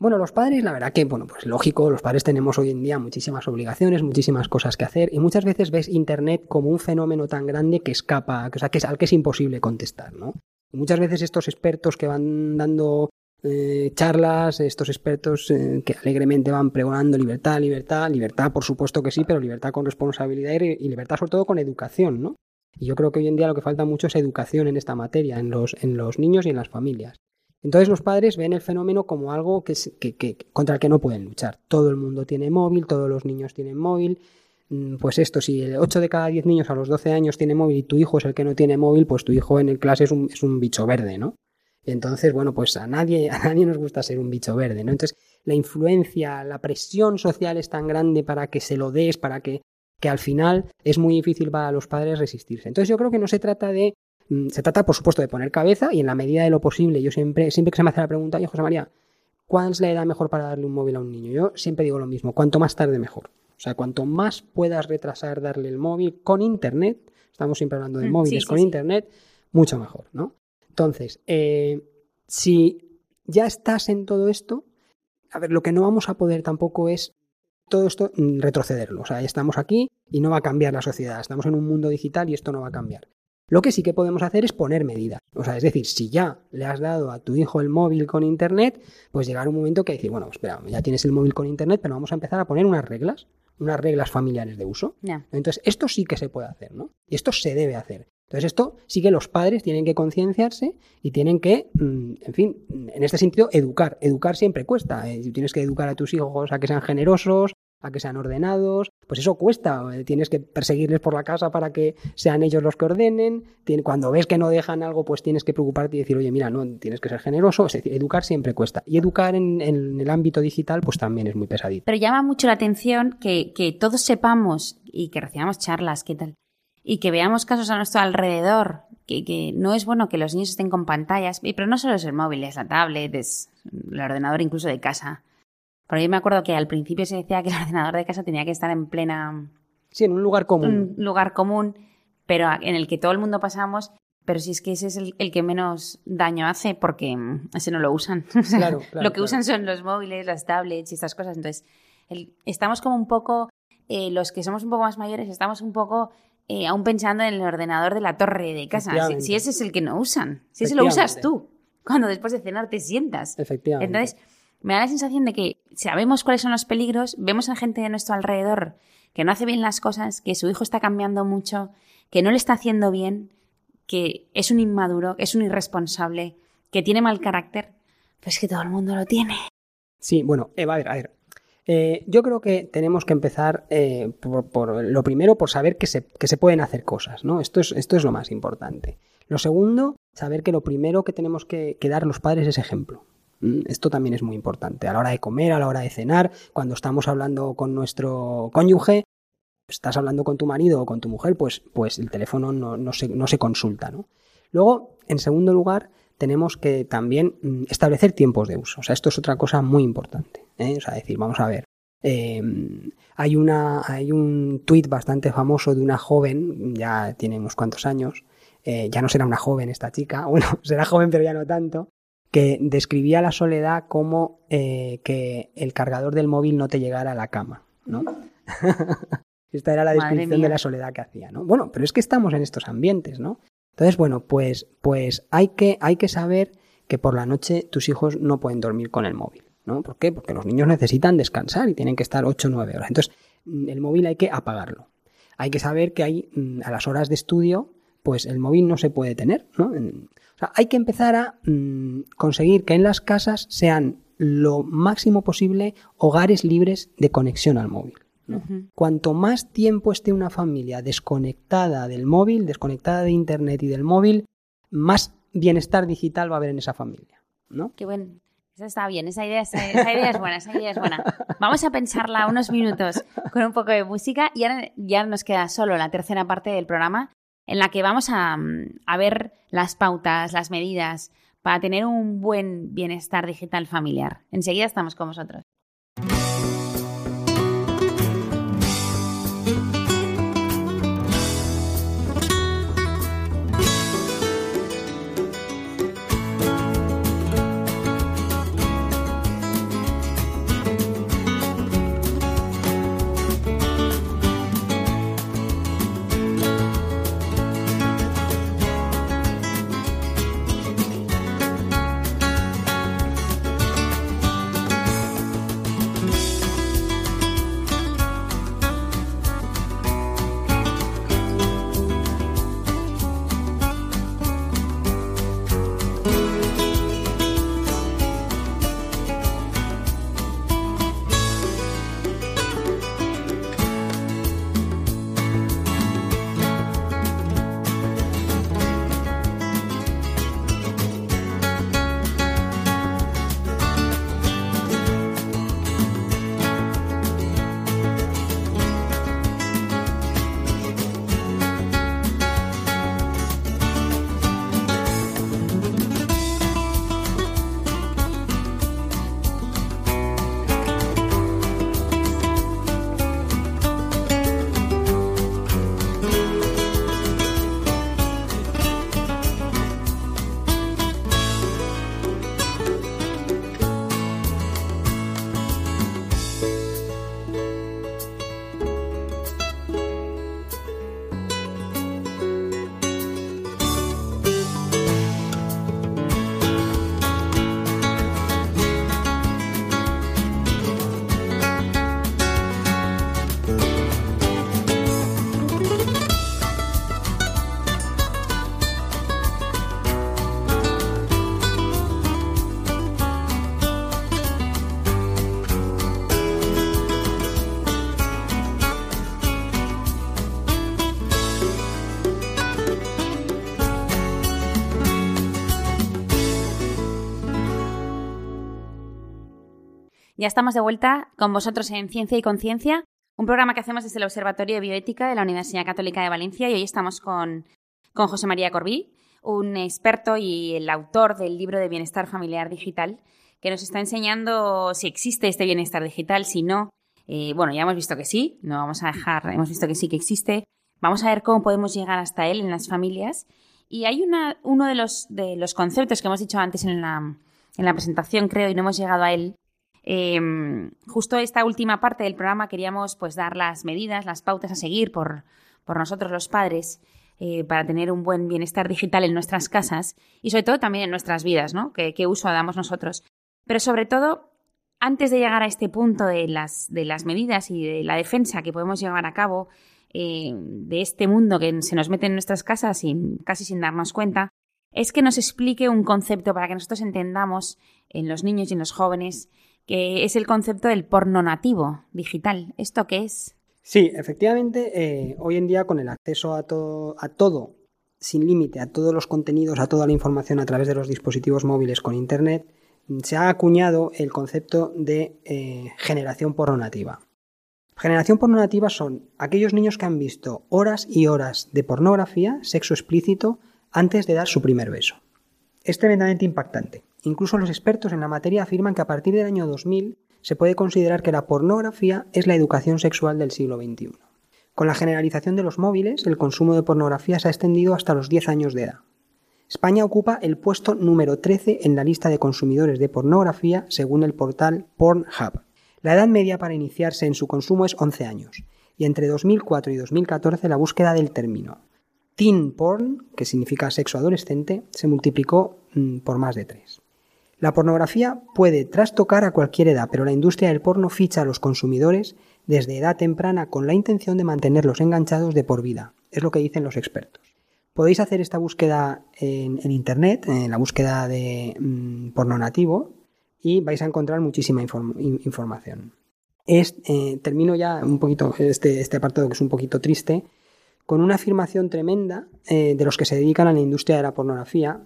Bueno, los padres, la verdad que, bueno, pues lógico, los padres tenemos hoy en día muchísimas obligaciones, muchísimas cosas que hacer, y muchas veces ves Internet como un fenómeno tan grande que escapa, o sea, que es, al que es imposible contestar, ¿no? Y muchas veces estos expertos que van dando eh, charlas, estos expertos eh, que alegremente van pregonando libertad, libertad, libertad, por supuesto que sí, pero libertad con responsabilidad y, libertad sobre todo con educación, ¿no? Y yo creo que hoy en día lo que falta mucho es educación en esta materia, en los, en los niños y en las familias. Entonces los padres ven el fenómeno como algo que, que- que- contra el que no pueden luchar. Todo el mundo tiene móvil, todos los niños tienen móvil. Mm, Pues esto, si el 8 de cada 10 niños a los 12 años tiene móvil y tu hijo es el que no tiene móvil, pues tu hijo en el clase es un bicho verde, ¿no? Entonces, bueno, pues a nadie, a nadie nos gusta ser un bicho verde, ¿no? Entonces, la influencia, la presión social es tan grande para que se lo des, para que, que al final es muy difícil para los padres resistirse. Entonces, yo creo que no se trata de mm, se trata, por supuesto, de poner cabeza y en la medida de lo posible, yo siempre, siempre que se me hace la pregunta, oye, José María, ¿cuál es la edad mejor para darle un móvil a un niño? Yo siempre digo lo mismo, cuanto más tarde mejor. O sea, cuanto más puedas retrasar darle el móvil con internet, estamos siempre hablando de Mm, móviles sí, sí, con sí. internet, mucho mejor, ¿no? Entonces, eh, si ya estás en todo esto, a ver, lo que no vamos a poder tampoco es todo esto mm, retrocederlo. O sea, ya estamos aquí y no va a cambiar la sociedad. Estamos en un mundo digital y esto no va a cambiar. Lo que sí que podemos hacer es poner medidas. O sea, es decir, si ya le has dado a tu hijo el móvil con internet, pues llegar un momento que decir, bueno, espera, ya tienes el móvil con internet, pero vamos a empezar a poner unas reglas, unas reglas familiares de uso. Entonces, esto sí que se puede hacer, ¿no? Y esto se debe hacer. Entonces, esto sí que los padres tienen que concienciarse y tienen que, mm, en fin, en este sentido, educar. Educar siempre cuesta. Eh, Tienes que educar a tus hijos a que sean generosos, a que sean ordenados, pues eso cuesta. Eh, Tienes que perseguirles por la casa para que sean ellos los que ordenen. Cuando ves que no dejan algo, pues tienes que preocuparte y decir, oye, mira, no, tienes que ser generoso. Es decir, educar siempre cuesta. Y educar en, en el ámbito digital, pues también es muy pesadito. Pero llama mucho la atención que, que todos sepamos y que recibamos charlas, qué tal, y que veamos casos a nuestro alrededor, que, que no es bueno que los niños estén con pantallas, pero no solo es el móvil, es la tablet, es el ordenador incluso de casa. Porque yo me acuerdo que al principio se decía que el ordenador de casa tenía que estar en plena Sí, en un lugar común. un lugar común, pero en el que todo el mundo pasamos. Pero si es que ese es el, el que menos daño hace, porque mm, ese no lo usan. Claro, claro, lo que claro. usan son los móviles, las tablets y estas cosas. Entonces, el- estamos como un poco, eh, los que somos un poco más mayores, estamos un poco eh, aún pensando en el ordenador de la torre de casa. Si, ese es el que no usan, si ese lo usas tú, cuando después de cenar te sientas. Efectivamente. Entonces, me da la sensación de que sabemos cuáles son los peligros, vemos a gente de nuestro alrededor que no hace bien las cosas, que su hijo está cambiando mucho, que no le está haciendo bien, que es un inmaduro, que es un irresponsable, que tiene mal carácter. Pues que todo el mundo lo tiene. Sí, bueno, Eva, a ver, a ver. Eh, yo creo que tenemos que empezar eh, por, por lo primero por saber que se, que se pueden hacer cosas, ¿no? Esto es, esto es lo más importante. Lo segundo, saber que lo primero que tenemos que, que dar los padres es ejemplo. Esto también es muy importante. A la hora de comer, a la hora de cenar, cuando estamos hablando con nuestro cónyuge, estás hablando con tu marido o con tu mujer, pues, pues el teléfono no, no se, no se consulta, ¿no? Luego, en segundo lugar, tenemos que también mm, establecer tiempos de uso. O sea, esto es otra cosa muy importante. ¿eh? O sea, decir, vamos a ver. eh, hay, una, hay un tuit bastante famoso de una joven, ya tiene unos cuantos años, eh, ya no será una joven esta chica, bueno, será joven pero ya no tanto, que describía la soledad como eh, que el cargador del móvil no te llegara a la cama, ¿no? Esta era la descripción de la soledad que hacía, ¿no? Bueno, pero es que estamos en estos ambientes, ¿no? Entonces, bueno, pues, pues hay, que, hay que saber que por la noche tus hijos no pueden dormir con el móvil, ¿no? ¿Por qué? Porque los niños necesitan descansar y tienen que estar 8 o 9 horas. Entonces, mm, el móvil hay que apagarlo. Hay que saber que hay, mm, a las horas de estudio, pues el móvil no se puede tener, ¿no? O sea, hay que empezar a mm, conseguir que en las casas sean lo máximo posible hogares libres de conexión al móvil. Cuanto más tiempo esté una familia desconectada del móvil, desconectada de internet y del móvil, más bienestar digital va a haber en esa familia, ¿no? Qué buen. Esa está bien, esa idea, esa, esa idea es buena, esa idea es buena. Vamos a pensarla unos minutos con un poco de música y ahora ya nos queda solo la tercera parte del programa en la que vamos a, a ver las pautas, las medidas para tener un buen bienestar digital familiar. Enseguida estamos con vosotros. Ya estamos de vuelta con vosotros en Ciencia y Conciencia, un programa que hacemos desde el Observatorio de Bioética de la Universidad Católica de Valencia y hoy estamos con, José María Corbí, un experto y el autor del libro de Bienestar Familiar Digital, que nos está enseñando si existe este bienestar digital, si no. Eh, bueno, ya hemos visto que sí, no vamos a dejar, hemos visto que sí que existe. Vamos a ver cómo podemos llegar hasta él en las familias. Y hay una, uno de los, conceptos que hemos dicho antes en la presentación, creo, y no hemos llegado a él, Em, justo esta última parte del programa queríamos pues dar las medidas, las pautas a seguir por, por nosotros los padres eh, para tener un buen bienestar digital en nuestras casas y sobre todo también en nuestras vidas, ¿no? ¿Qué, uso damos nosotros? Pero sobre todo, antes de llegar a este punto de las, de las medidas y de la defensa que podemos llevar a cabo eh, de este mundo que se nos mete en nuestras casas casi sin darnos cuenta, es que nos explique un concepto para que nosotros entendamos en los niños y en los jóvenes que es el concepto del porno nativo digital. ¿Esto qué es? Sí, efectivamente, eh, hoy en día con el acceso a, todo, a todo sin límite, a todos los contenidos, a toda la información a través de los dispositivos móviles con Internet, se ha acuñado el concepto de eh, generación porno nativa. Generación porno nativa son aquellos niños que han visto horas y horas de pornografía, sexo explícito, antes de dar su primer beso. Es tremendamente impactante. Incluso los expertos en la materia afirman que a partir del año 2000 se puede considerar que la pornografía es la educación sexual del siglo XXI. Con la generalización de los móviles, el consumo de pornografía se ha extendido hasta los 10 años de edad. España ocupa el puesto número 13 en la lista de consumidores de pornografía según el portal Pornhub. La edad media para iniciarse en su consumo es 11 años, y entre 2004 y 2014 la búsqueda del término teen porn, que significa sexo adolescente, se multiplicó mm, por más de 3. La pornografía puede trastocar a cualquier edad, pero la industria del porno ficha a los consumidores desde edad temprana con la intención de mantenerlos enganchados de por vida. Es lo que dicen los expertos. Podéis hacer esta búsqueda en, Internet, en la búsqueda de mm, porno nativo, y vais a encontrar muchísima información. Eh, termino ya un poquito este, este apartado que es un poquito triste, con una afirmación tremenda eh, de los que se dedican a la industria de la pornografía,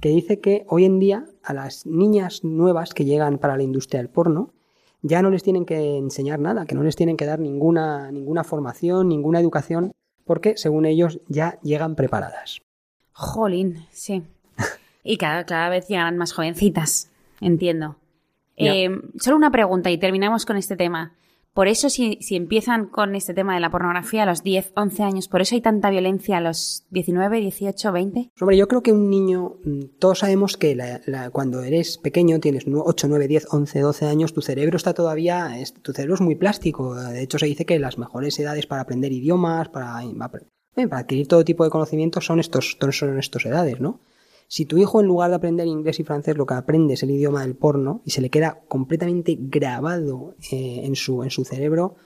que dice que hoy en día a las niñas nuevas que llegan para la industria del porno ya no les tienen que enseñar nada, que no les tienen que dar ninguna, ninguna formación, ninguna educación, porque según ellos ya llegan preparadas. Jolín, sí. y cada, cada vez llegan más jovencitas, entiendo. Eh, solo una pregunta y terminamos con este tema. Por eso, si, empiezan con este tema de la pornografía a los 10, 11 años, ¿por eso hay tanta violencia a los 19, 18, 20? Hombre, yo creo que un niño, mm, todos sabemos que cuando eres pequeño, tienes 8, 9, 10, 11, 12 años, tu cerebro está todavía, tu cerebro es muy plástico. De hecho, se dice que las mejores edades para aprender idiomas, para, para adquirir todo tipo de conocimientos son estos, son estas edades, ¿no? Si tu hijo en lugar de aprender inglés y francés lo que aprende es el idioma del porno y se le queda completamente grabado eh, en, su, en su cerebro,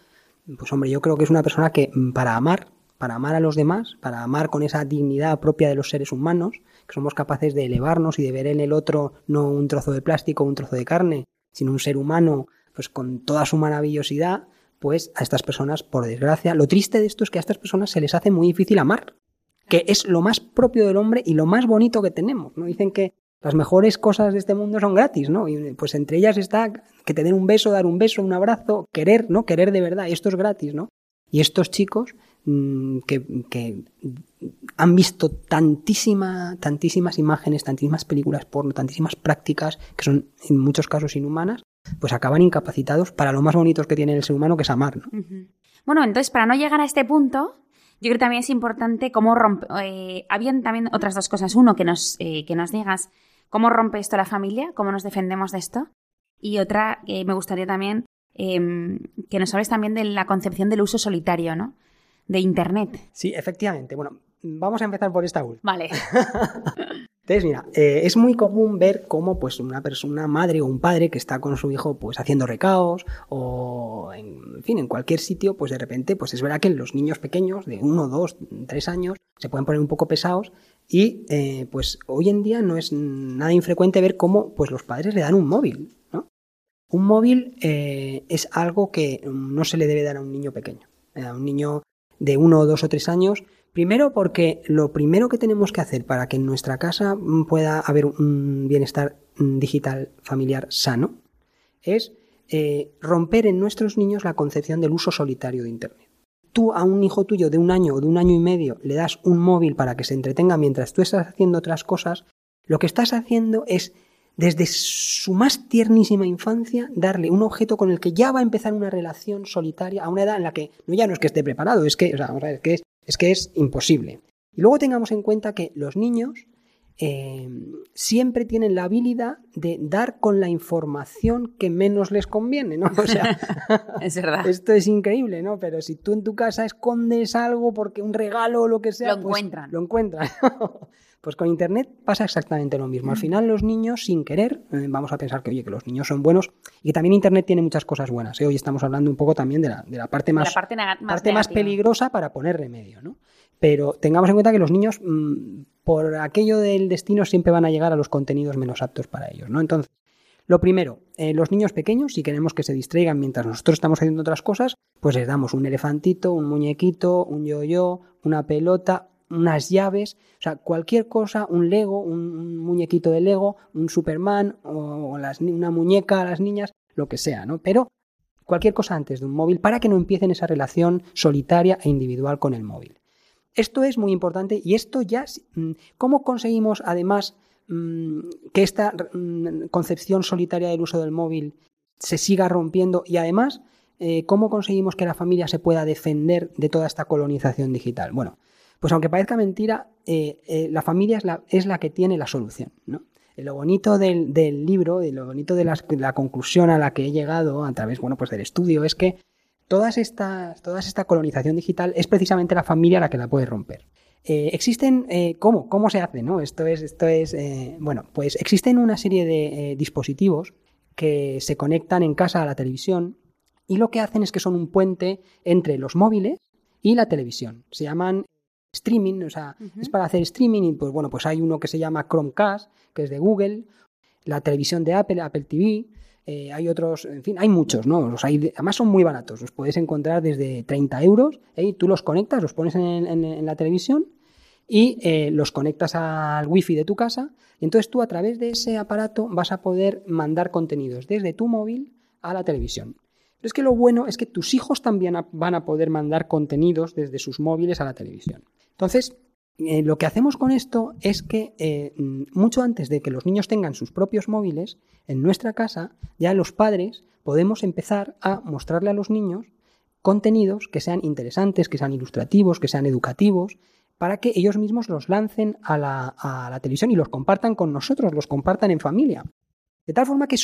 pues hombre, yo creo que es una persona que mm, para amar, para amar a los demás, para amar con esa dignidad propia de los seres humanos, que somos capaces de elevarnos y de ver en el otro no un trozo de plástico un trozo de carne, sino un ser humano, pues con toda su maravillosidad, pues a estas personas, por desgracia, lo triste de esto es que a estas personas se les hace muy difícil amar que es lo más propio del hombre y lo más bonito que tenemos, ¿no? Dicen que las mejores cosas de este mundo son gratis, ¿no? Y pues entre ellas está que te den un beso, dar un beso, un abrazo, querer, ¿no? Querer de verdad, y esto es gratis, ¿no? Y estos chicos mm, que, han visto tantísima, tantísimas imágenes, tantísimas películas porno, tantísimas prácticas que son en muchos casos inhumanas, pues acaban incapacitados para lo más bonito que tiene el ser humano, que es amar, ¿no? Bueno, entonces para no llegar a este punto, yo creo que también es importante cómo rompe. Eh, habían también otras dos cosas. Uno, que nos, eh, que nos digas cómo rompe esto la familia, cómo nos defendemos de esto. Y otra, que me gustaría también em, que nos hables también de la concepción del uso solitario, ¿no? De Internet. Sí, efectivamente. Bueno, vamos a empezar por esta última. Vale. Entonces, mira, eh, es muy común ver cómo pues una persona, una madre o un padre que está con su hijo pues haciendo recaos o en, fin, en cualquier sitio, pues de repente, pues es verdad que los niños pequeños de uno, dos, tres años se pueden poner un poco pesados y eh, pues hoy en día no es nada infrecuente ver cómo pues los padres le dan un móvil, ¿no? Un móvil eh, es algo que no se le debe dar a un niño pequeño, a un niño de uno, dos o tres años Primero porque lo primero que tenemos que hacer para que en nuestra casa pueda haber un bienestar digital familiar sano es eh, romper en nuestros niños la concepción del uso solitario de Internet. Tú a un hijo tuyo de un año o de un año y medio le das un móvil para que se entretenga mientras tú estás haciendo otras cosas, lo que estás haciendo es desde su más tiernísima infancia, darle un objeto con el que ya va a empezar una relación solitaria a una edad en la que no ya no es que esté preparado, es que, es, que es, es que es imposible. Y luego tengamos en cuenta que los niños eh, siempre tienen la habilidad de dar con la información que menos les conviene, ¿no? O sea, es verdad. Esto es increíble, ¿no? Pero si tú en tu casa escondes algo porque un regalo o lo que sea, lo pues encuentran. lo encuentran. Pues con Internet pasa exactamente lo mismo. Al mm. final los niños, sin querer, eh, vamos a pensar que, oye, que los niños son buenos y que también Internet tiene muchas cosas buenas. ¿eh? Hoy estamos hablando un poco también de la, de la parte, más, parte, parte más peligrosa para poner remedio, ¿no? Pero tengamos en cuenta que los niños, mm, por aquello del destino, siempre van a llegar a los contenidos menos aptos para ellos, ¿no? Entonces, lo primero, eh, los niños pequeños, si queremos que se distraigan mientras nosotros estamos haciendo otras cosas, pues les damos un elefantito, un muñequito, un yo-yo, una pelota, unas llaves, o sea, cualquier cosa, un Lego, un, muñequito de Lego, un Superman o, una muñeca a las niñas, lo que sea, ¿no? Pero cualquier cosa antes de un móvil para que no empiecen esa relación solitaria e individual con el móvil. Esto es muy importante y esto ya, mm, ¿cómo conseguimos además mm, que esta mm, concepción solitaria del uso del móvil se siga rompiendo y además, eh, ¿cómo conseguimos que la familia se pueda defender de toda esta colonización digital? Bueno, pues aunque parezca mentira, eh, eh, la familia es la, que tiene la solución. ¿no? Lo bonito del, libro y lo bonito de la, conclusión a la que he llegado a través bueno, pues del estudio es que todas estas, toda esta colonización digital es precisamente la familia la que la puede romper. Eh, existen, ¿cómo? ¿Cómo se hace? ¿no? Esto es, esto es bueno, pues existen una serie de dispositivos que se conectan en casa a la televisión y lo que hacen es que son un puente entre los móviles y la televisión. Se llaman streaming, o sea, es para hacer streaming y pues bueno, pues hay uno que se llama Chromecast, que es de Google, la televisión de Apple, Apple TV, eh, hay otros, en fin, hay muchos, ¿no? Los hay, además son muy baratos, los puedes encontrar desde 30 euros, ¿eh? tú los conectas, los pones en, la televisión y eh, los conectas al wifi de tu casa y entonces tú a través de ese aparato vas a poder mandar contenidos desde tu móvil a la televisión. Pero es que lo bueno es que tus hijos también van a poder mandar contenidos desde sus móviles a la televisión. Entonces, eh, lo que hacemos con esto es que eh, mucho antes de que los niños tengan sus propios móviles, en nuestra casa, ya los padres podemos empezar a mostrarle a los niños contenidos que sean interesantes, que sean ilustrativos, que sean educativos, para que ellos mismos los lancen a la, televisión y los compartan con nosotros, los compartan en familia. De tal forma que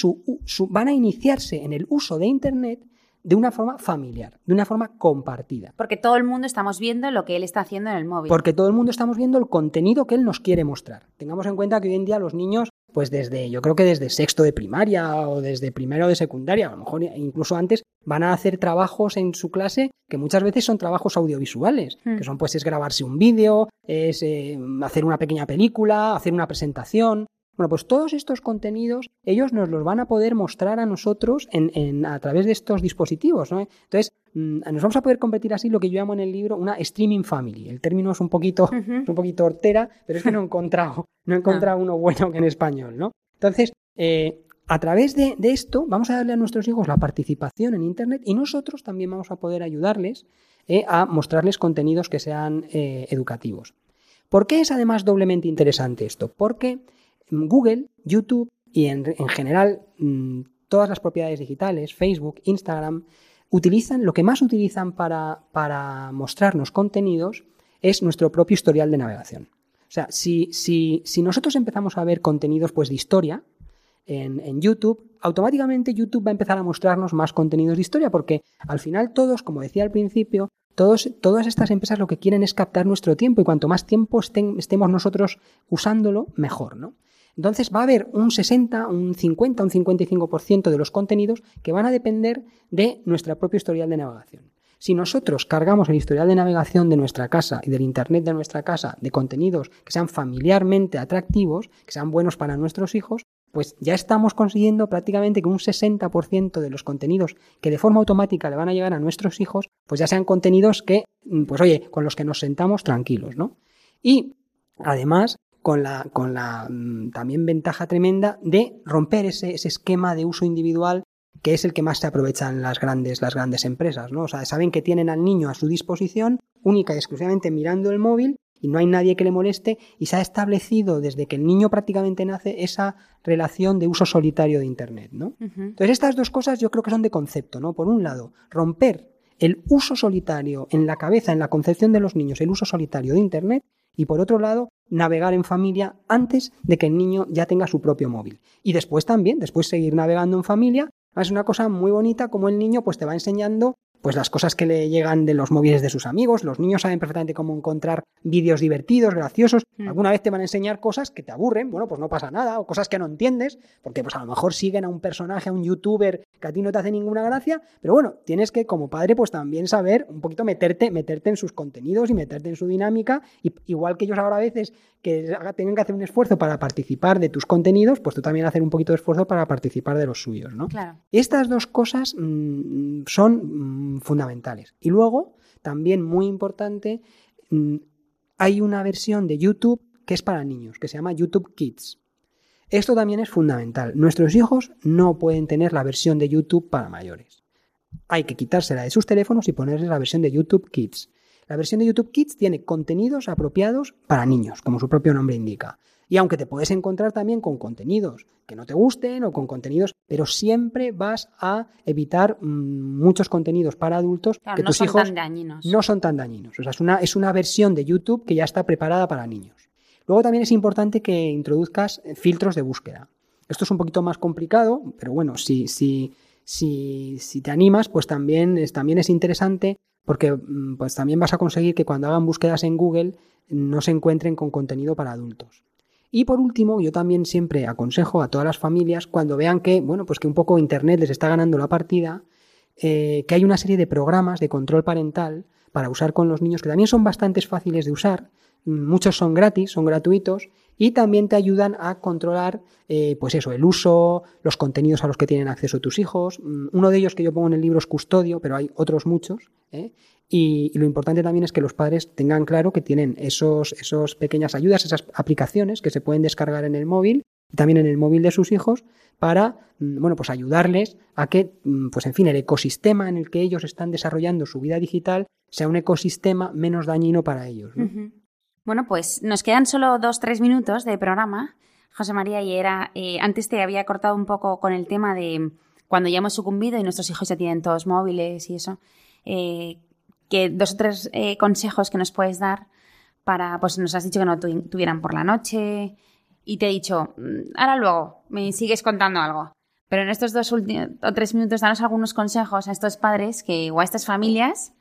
van a iniciarse en el uso de Internet de una forma familiar, de una forma compartida. Porque todo el mundo estamos viendo lo que él está haciendo en el móvil. Porque todo el mundo estamos viendo el contenido que él nos quiere mostrar. Tengamos en cuenta que hoy en día los niños, pues desde, yo creo que desde sexto de primaria o desde primero de secundaria, a lo mejor incluso antes, van a hacer trabajos en su clase que muchas veces son trabajos audiovisuales, hmm. que son pues es grabarse un vídeo, es eh, hacer una pequeña película, hacer una presentación. Bueno, pues todos estos contenidos ellos nos los van a poder mostrar a nosotros en, a través de estos dispositivos. ¿no? Entonces, mm, nos vamos a poder competir así lo que yo llamo en el libro una streaming family. El término es un poquito, un poquito hortera, pero es que no he encontrado, no he encontrado uno bueno que en español. ¿no? Entonces, eh, a través de, esto vamos a darle a nuestros hijos la participación en Internet y nosotros también vamos a poder ayudarles eh, a mostrarles contenidos que sean eh, educativos. ¿Por qué es además doblemente interesante esto? Porque Google, YouTube y en, general mm, todas las propiedades digitales, Facebook, Instagram, utilizan, lo que más utilizan para, para mostrarnos contenidos es nuestro propio historial de navegación. O sea, si, si, si nosotros empezamos a ver contenidos pues, de historia en, en, YouTube, automáticamente YouTube va a empezar a mostrarnos más contenidos de historia, porque al final todos, como decía al principio, todos, todas estas empresas lo que quieren es captar nuestro tiempo y cuanto más tiempo estemos nosotros usándolo, mejor, ¿no? Entonces va a haber un 60, un 50, un 55% de los contenidos que van a depender de nuestra propia historial de navegación. Si nosotros cargamos el historial de navegación de nuestra casa y del Internet de nuestra casa de contenidos que sean familiarmente atractivos, que sean buenos para nuestros hijos, pues ya estamos consiguiendo prácticamente que un 60% de los contenidos que de forma automática le van a llegar a nuestros hijos, pues ya sean contenidos que, pues oye, con los que nos sentamos tranquilos, ¿no? Y además con la, con la mm, también ventaja tremenda de romper ese, esquema de uso individual que es el que más se aprovechan las grandes, las grandes empresas, ¿no? O sea, saben que tienen al niño a su disposición, única y exclusivamente mirando el móvil, y no hay nadie que le moleste, y se ha establecido desde que el niño prácticamente nace esa relación de uso solitario de Internet, ¿no? Entonces, estas dos cosas yo creo que son de concepto, ¿no? Por un lado, romper el uso solitario en la cabeza, en la concepción de los niños, el uso solitario de Internet, y por otro lado, navegar en familia antes de que el niño ya tenga su propio móvil. Y después también, después seguir navegando en familia. Es una cosa muy bonita como el niño pues te va enseñando pues las cosas que le llegan de los móviles de sus amigos. Los niños saben perfectamente cómo encontrar vídeos divertidos, graciosos. Mm. Alguna vez te van a enseñar cosas que te aburren, bueno, pues no pasa nada, o cosas que no entiendes, porque pues a lo mejor siguen a un personaje, a un youtuber que a ti no te hace ninguna gracia, pero bueno, tienes que como padre pues también saber un poquito meterte, meterte en sus contenidos y meterte en su dinámica, y, igual que ellos ahora a veces que tengan que hacer un esfuerzo para participar de tus contenidos, pues tú también hacer un poquito de esfuerzo para participar de los suyos, ¿no? Claro. Estas dos cosas mm, son fundamentales. Y luego, también muy importante, mm, hay una versión de YouTube que es para niños, que se llama YouTube Kids. Esto también es fundamental. Nuestros hijos no pueden tener la versión de YouTube para mayores. Hay que quitársela de sus teléfonos y ponerles la versión de YouTube Kids. La versión de YouTube Kids tiene contenidos apropiados para niños, como su propio nombre indica. Y aunque te puedes encontrar también con contenidos que no te gusten o con contenidos, pero siempre vas a evitar mm, muchos contenidos para adultos que no tus son hijos tan dañinos. no son tan dañinos. O sea, es una, es una versión de YouTube que ya está preparada para niños. Luego también es importante que introduzcas filtros de búsqueda. Esto es un poquito más complicado, pero bueno, si, si, si, si te animas, pues también es, también es interesante porque mm, pues también vas a conseguir que cuando hagan búsquedas en Google no se encuentren con contenido para adultos. Y por último, yo también siempre aconsejo a todas las familias cuando vean que, bueno, pues que un poco Internet les está ganando la partida, eh, que hay una serie de programas de control parental para usar con los niños que también son bastante fáciles de usar. Muchos son gratis, son gratuitos y también te ayudan a controlar, eh, pues eso, el uso, los contenidos a los que tienen acceso tus hijos. Mm, uno de ellos que yo pongo en el libro es Custodio, pero hay otros muchos. ¿eh? Y, lo importante también es que los padres tengan claro que tienen esos, esos pequeñas ayudas, esas aplicaciones que se pueden descargar en el móvil y también en el móvil de sus hijos para, mm, bueno, pues ayudarles a que, mm, pues en fin, el ecosistema en el que ellos están desarrollando su vida digital sea un ecosistema menos dañino para ellos. Bueno, pues nos quedan solo dos, tres minutos de programa. José María, y era, eh, antes te había cortado un poco con el tema de cuando ya hemos sucumbido y nuestros hijos ya tienen todos móviles y eso. Eh, dos o tres eh, consejos que nos puedes dar para, pues nos has dicho que no tuvieran por la noche y te he dicho, mm, ahora luego me sigues contando algo. Pero en estos dos o tres minutos, danos algunos consejos a estos padres que, o a estas familias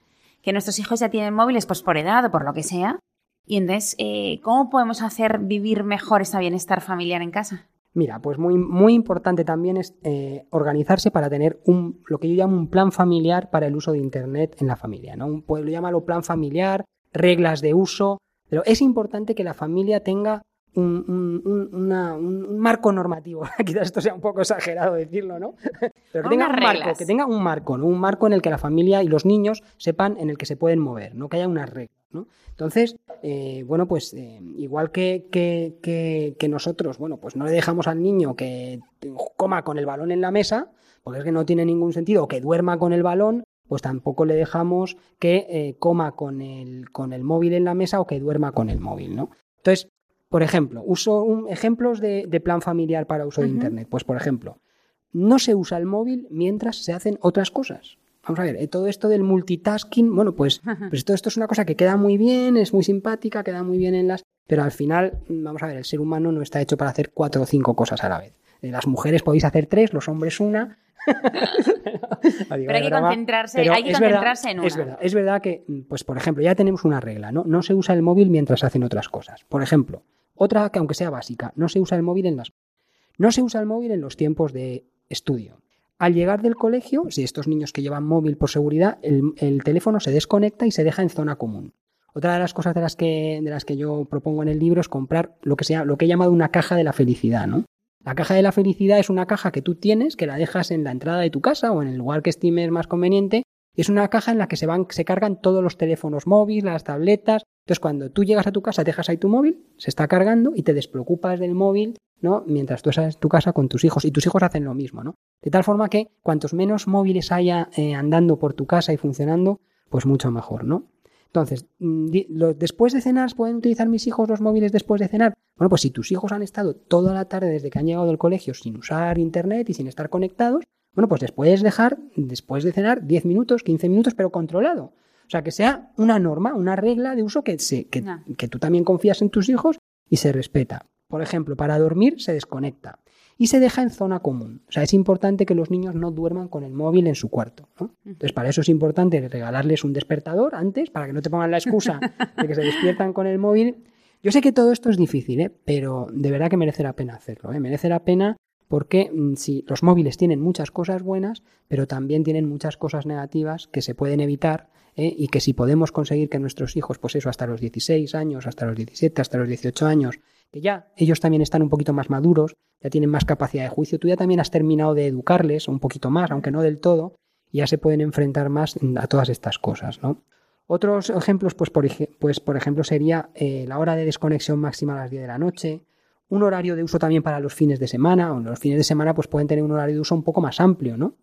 que nuestros hijos ya tienen móviles, pues por edad o por lo que sea. Y entonces, eh, ¿cómo podemos hacer vivir mejor ese bienestar familiar en casa? Mira, pues muy, muy importante también es eh, organizarse para tener un, lo que yo llamo un plan familiar para el uso de Internet en la familia. ¿no? Un pueblo llámalo plan familiar, reglas de uso, pero es importante que la familia tenga un, marco normativo. Quizás esto sea un poco exagerado decirlo, ¿no? Pero que tenga un marco, que tenga un marco, Un marco en el que la familia y los niños sepan en el que se pueden mover, ¿no? Que haya unas reglas, ¿no? Entonces, eh, bueno, pues eh, igual que, que, nosotros, bueno, pues no le dejamos al niño que coma con el balón en la mesa, porque es que no tiene ningún sentido, o que duerma con el balón, pues tampoco le dejamos que eh, coma con el, con el móvil en la mesa o que duerma con el móvil, ¿no? Entonces, por ejemplo, uso ejemplos de, plan familiar para uso de Internet. Pues, por ejemplo, no se usa el móvil mientras se hacen otras cosas. Vamos a ver, eh, todo esto del multitasking, bueno, pues, pues todo esto es una cosa que queda muy bien, es muy simpática, queda muy bien en las... Pero al final, vamos a ver, el ser humano no está hecho para hacer cuatro o cinco cosas a la vez. Eh, las mujeres podéis hacer tres, los hombres una. pero hay que concentrarse, hay que concentrarse en una. Es verdad, es verdad que, pues por ejemplo, ya tenemos una regla, ¿no? No se usa el móvil mientras hacen otras cosas. Por ejemplo, otra que aunque sea básica, no se usa el móvil en las no se usa el móvil en los tiempos de estudio. Al llegar del colegio, si estos niños que llevan móvil por seguridad, el, teléfono se desconecta y se deja en zona común. Otra de las cosas de las que, de las que yo propongo en el libro es comprar lo que, sea, lo que he llamado una caja de la felicidad, ¿no? La caja de la felicidad es una caja que tú tienes, que la dejas en la entrada de tu casa o en el lugar que estimes más conveniente, Es una caja en la que se van, se cargan todos los teléfonos móviles, las tabletas. Entonces, cuando tú llegas a tu casa, dejas ahí tu móvil, se está cargando y te despreocupas del móvil, ¿no? Mientras tú estás en tu casa con tus hijos y tus hijos hacen lo mismo, ¿no? De tal forma que cuantos menos móviles haya eh, andando por tu casa y funcionando, pues mucho mejor, ¿no? Entonces, mm, después de cenar, ¿pueden utilizar mis hijos los móviles después de cenar? Bueno, pues si tus hijos han estado toda la tarde desde que han llegado del colegio sin usar internet y sin estar conectados, bueno, pues les puedes dejar después de cenar 10 minutos, 15 minutos, pero controlado. O sea, que sea una norma, una regla de uso que, se, que, que tú también confías en tus hijos y se respeta. Por ejemplo, para dormir se desconecta y se deja en zona común. O sea, es importante que los niños no duerman con el móvil en su cuarto. Entonces, para eso es importante regalarles un despertador antes, para que no te pongan la excusa de que se despiertan con el móvil. Yo sé que todo esto es difícil, ¿eh? pero de verdad que merece la pena hacerlo. ¿eh? Merece la pena porque mm, si los móviles tienen muchas cosas buenas, pero también tienen muchas cosas negativas que se pueden evitar ¿eh? y que si podemos conseguir que nuestros hijos, pues eso, hasta los 16 años, hasta los 17, hasta los 18 años, que ya ellos también están un poquito más maduros, ya tienen más capacidad de juicio, tú ya también has terminado de educarles un poquito más, aunque no del todo, y ya se pueden enfrentar más a todas estas cosas, ¿no? Otros ejemplos, pues por, pues, por ejemplo, sería eh, la hora de desconexión máxima a las 10 de la noche, un horario de uso también para los fines de semana, o los fines de semana pues pueden tener un horario de uso un poco más amplio, ¿no?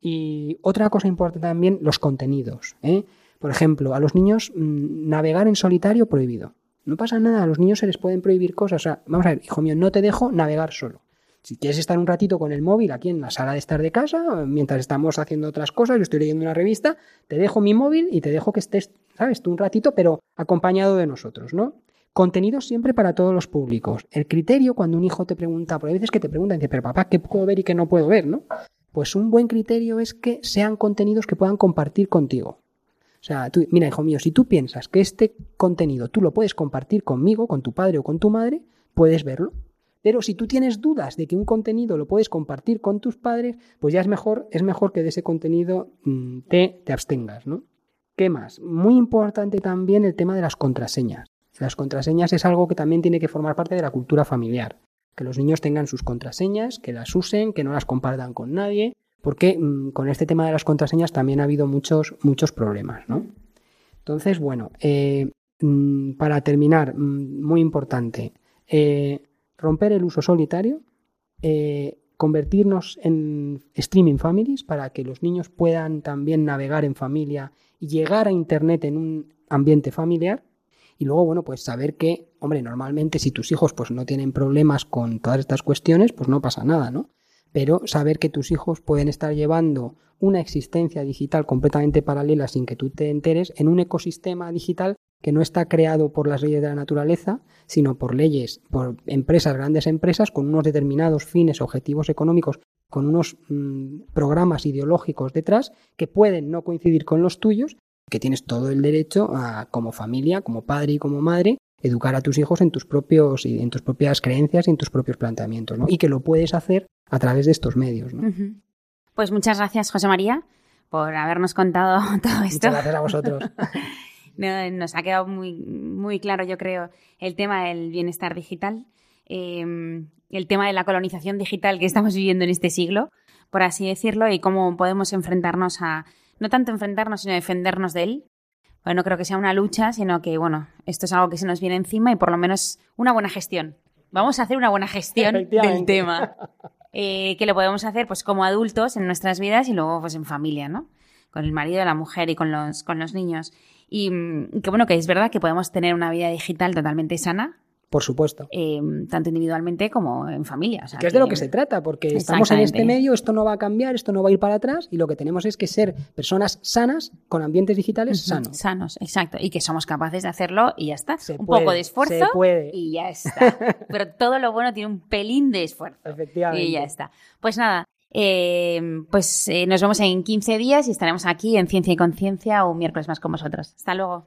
Y otra cosa importante también, los contenidos. ¿eh? Por ejemplo, a los niños mm, navegar en solitario prohibido. No pasa nada, a los niños se les pueden prohibir cosas. O sea, vamos a ver, hijo mío, no te dejo navegar solo. Si quieres estar un ratito con el móvil aquí en la sala de estar de casa, mientras estamos haciendo otras cosas, yo estoy leyendo una revista, te dejo mi móvil y te dejo que estés, ¿sabes? Tú un ratito, pero acompañado de nosotros, ¿no? Contenidos siempre para todos los públicos. El criterio, cuando un hijo te pregunta, porque hay veces que te preguntan, dice, pero papá, ¿qué puedo ver y qué no puedo ver, no? Pues un buen criterio es que sean contenidos que puedan compartir contigo. O sea, tú, mira, hijo mío, si tú piensas que este contenido tú lo puedes compartir conmigo, con tu padre o con tu madre, puedes verlo. Pero si tú tienes dudas de que un contenido lo puedes compartir con tus padres, pues ya es mejor, es mejor que de ese contenido mm, te, te abstengas, ¿no? ¿Qué más? Muy importante también el tema de las contraseñas. Las contraseñas es algo que también tiene que formar parte de la cultura familiar. Que los niños tengan sus contraseñas, que las usen, que no las compartan con nadie, porque mm, con este tema de las contraseñas también ha habido muchos, muchos problemas, ¿no? Entonces, bueno, eh, mm, para terminar, mm, muy importante, eh, romper el uso solitario, eh, convertirnos en streaming families para que los niños puedan también navegar en familia y llegar a Internet en un ambiente familiar. Y luego, bueno, pues saber que, hombre, normalmente si tus hijos pues no tienen problemas con todas estas cuestiones, pues no pasa nada, ¿no? pero saber que tus hijos pueden estar llevando una existencia digital completamente paralela sin que tú te enteres en un ecosistema digital que no está creado por las leyes de la naturaleza, sino por leyes, por empresas, grandes empresas, con unos determinados fines, objetivos económicos, con unos mm, programas ideológicos detrás que pueden no coincidir con los tuyos, que tienes todo el derecho a, como familia, como padre y como madre, educar a tus hijos en tus propios en tus propias creencias y en tus propios planteamientos, ¿no? Y que lo puedes hacer a través de estos medios, ¿no? Pues muchas gracias, José María, por habernos contado todo esto. Muchas gracias a vosotros. Nos ha quedado muy, muy claro, yo creo, el tema del bienestar digital, em, el tema de la colonización digital que estamos viviendo en este siglo, por así decirlo, y cómo podemos enfrentarnos a, no tanto enfrentarnos, sino defendernos de él, no creo que sea una lucha, sino que, bueno, esto es algo que se nos viene encima y por lo menos una buena gestión. Vamos a hacer una buena gestión del tema. Eh, que lo podemos hacer pues como adultos en nuestras vidas y luego pues en familia, ¿no? Con el marido, la mujer y con los, con los niños. Y mm, que bueno, que es verdad que podemos tener una vida digital totalmente sana, por supuesto. Eh, tanto individualmente como en familia. O que es de lo que se trata, porque estamos en este medio, esto no va a cambiar, esto no va a ir para atrás y lo que tenemos es que ser personas sanas con ambientes digitales sanos. Sanos, exacto. Y que somos capaces de hacerlo y ya está. un poco de esfuerzo y ya está. Pero todo lo bueno tiene un pelín de esfuerzo. Efectivamente. Y ya está. Pues nada, eh, pues eh, nos vemos en 15 días y estaremos aquí en Ciencia y Conciencia un miércoles más con vosotros. Hasta luego.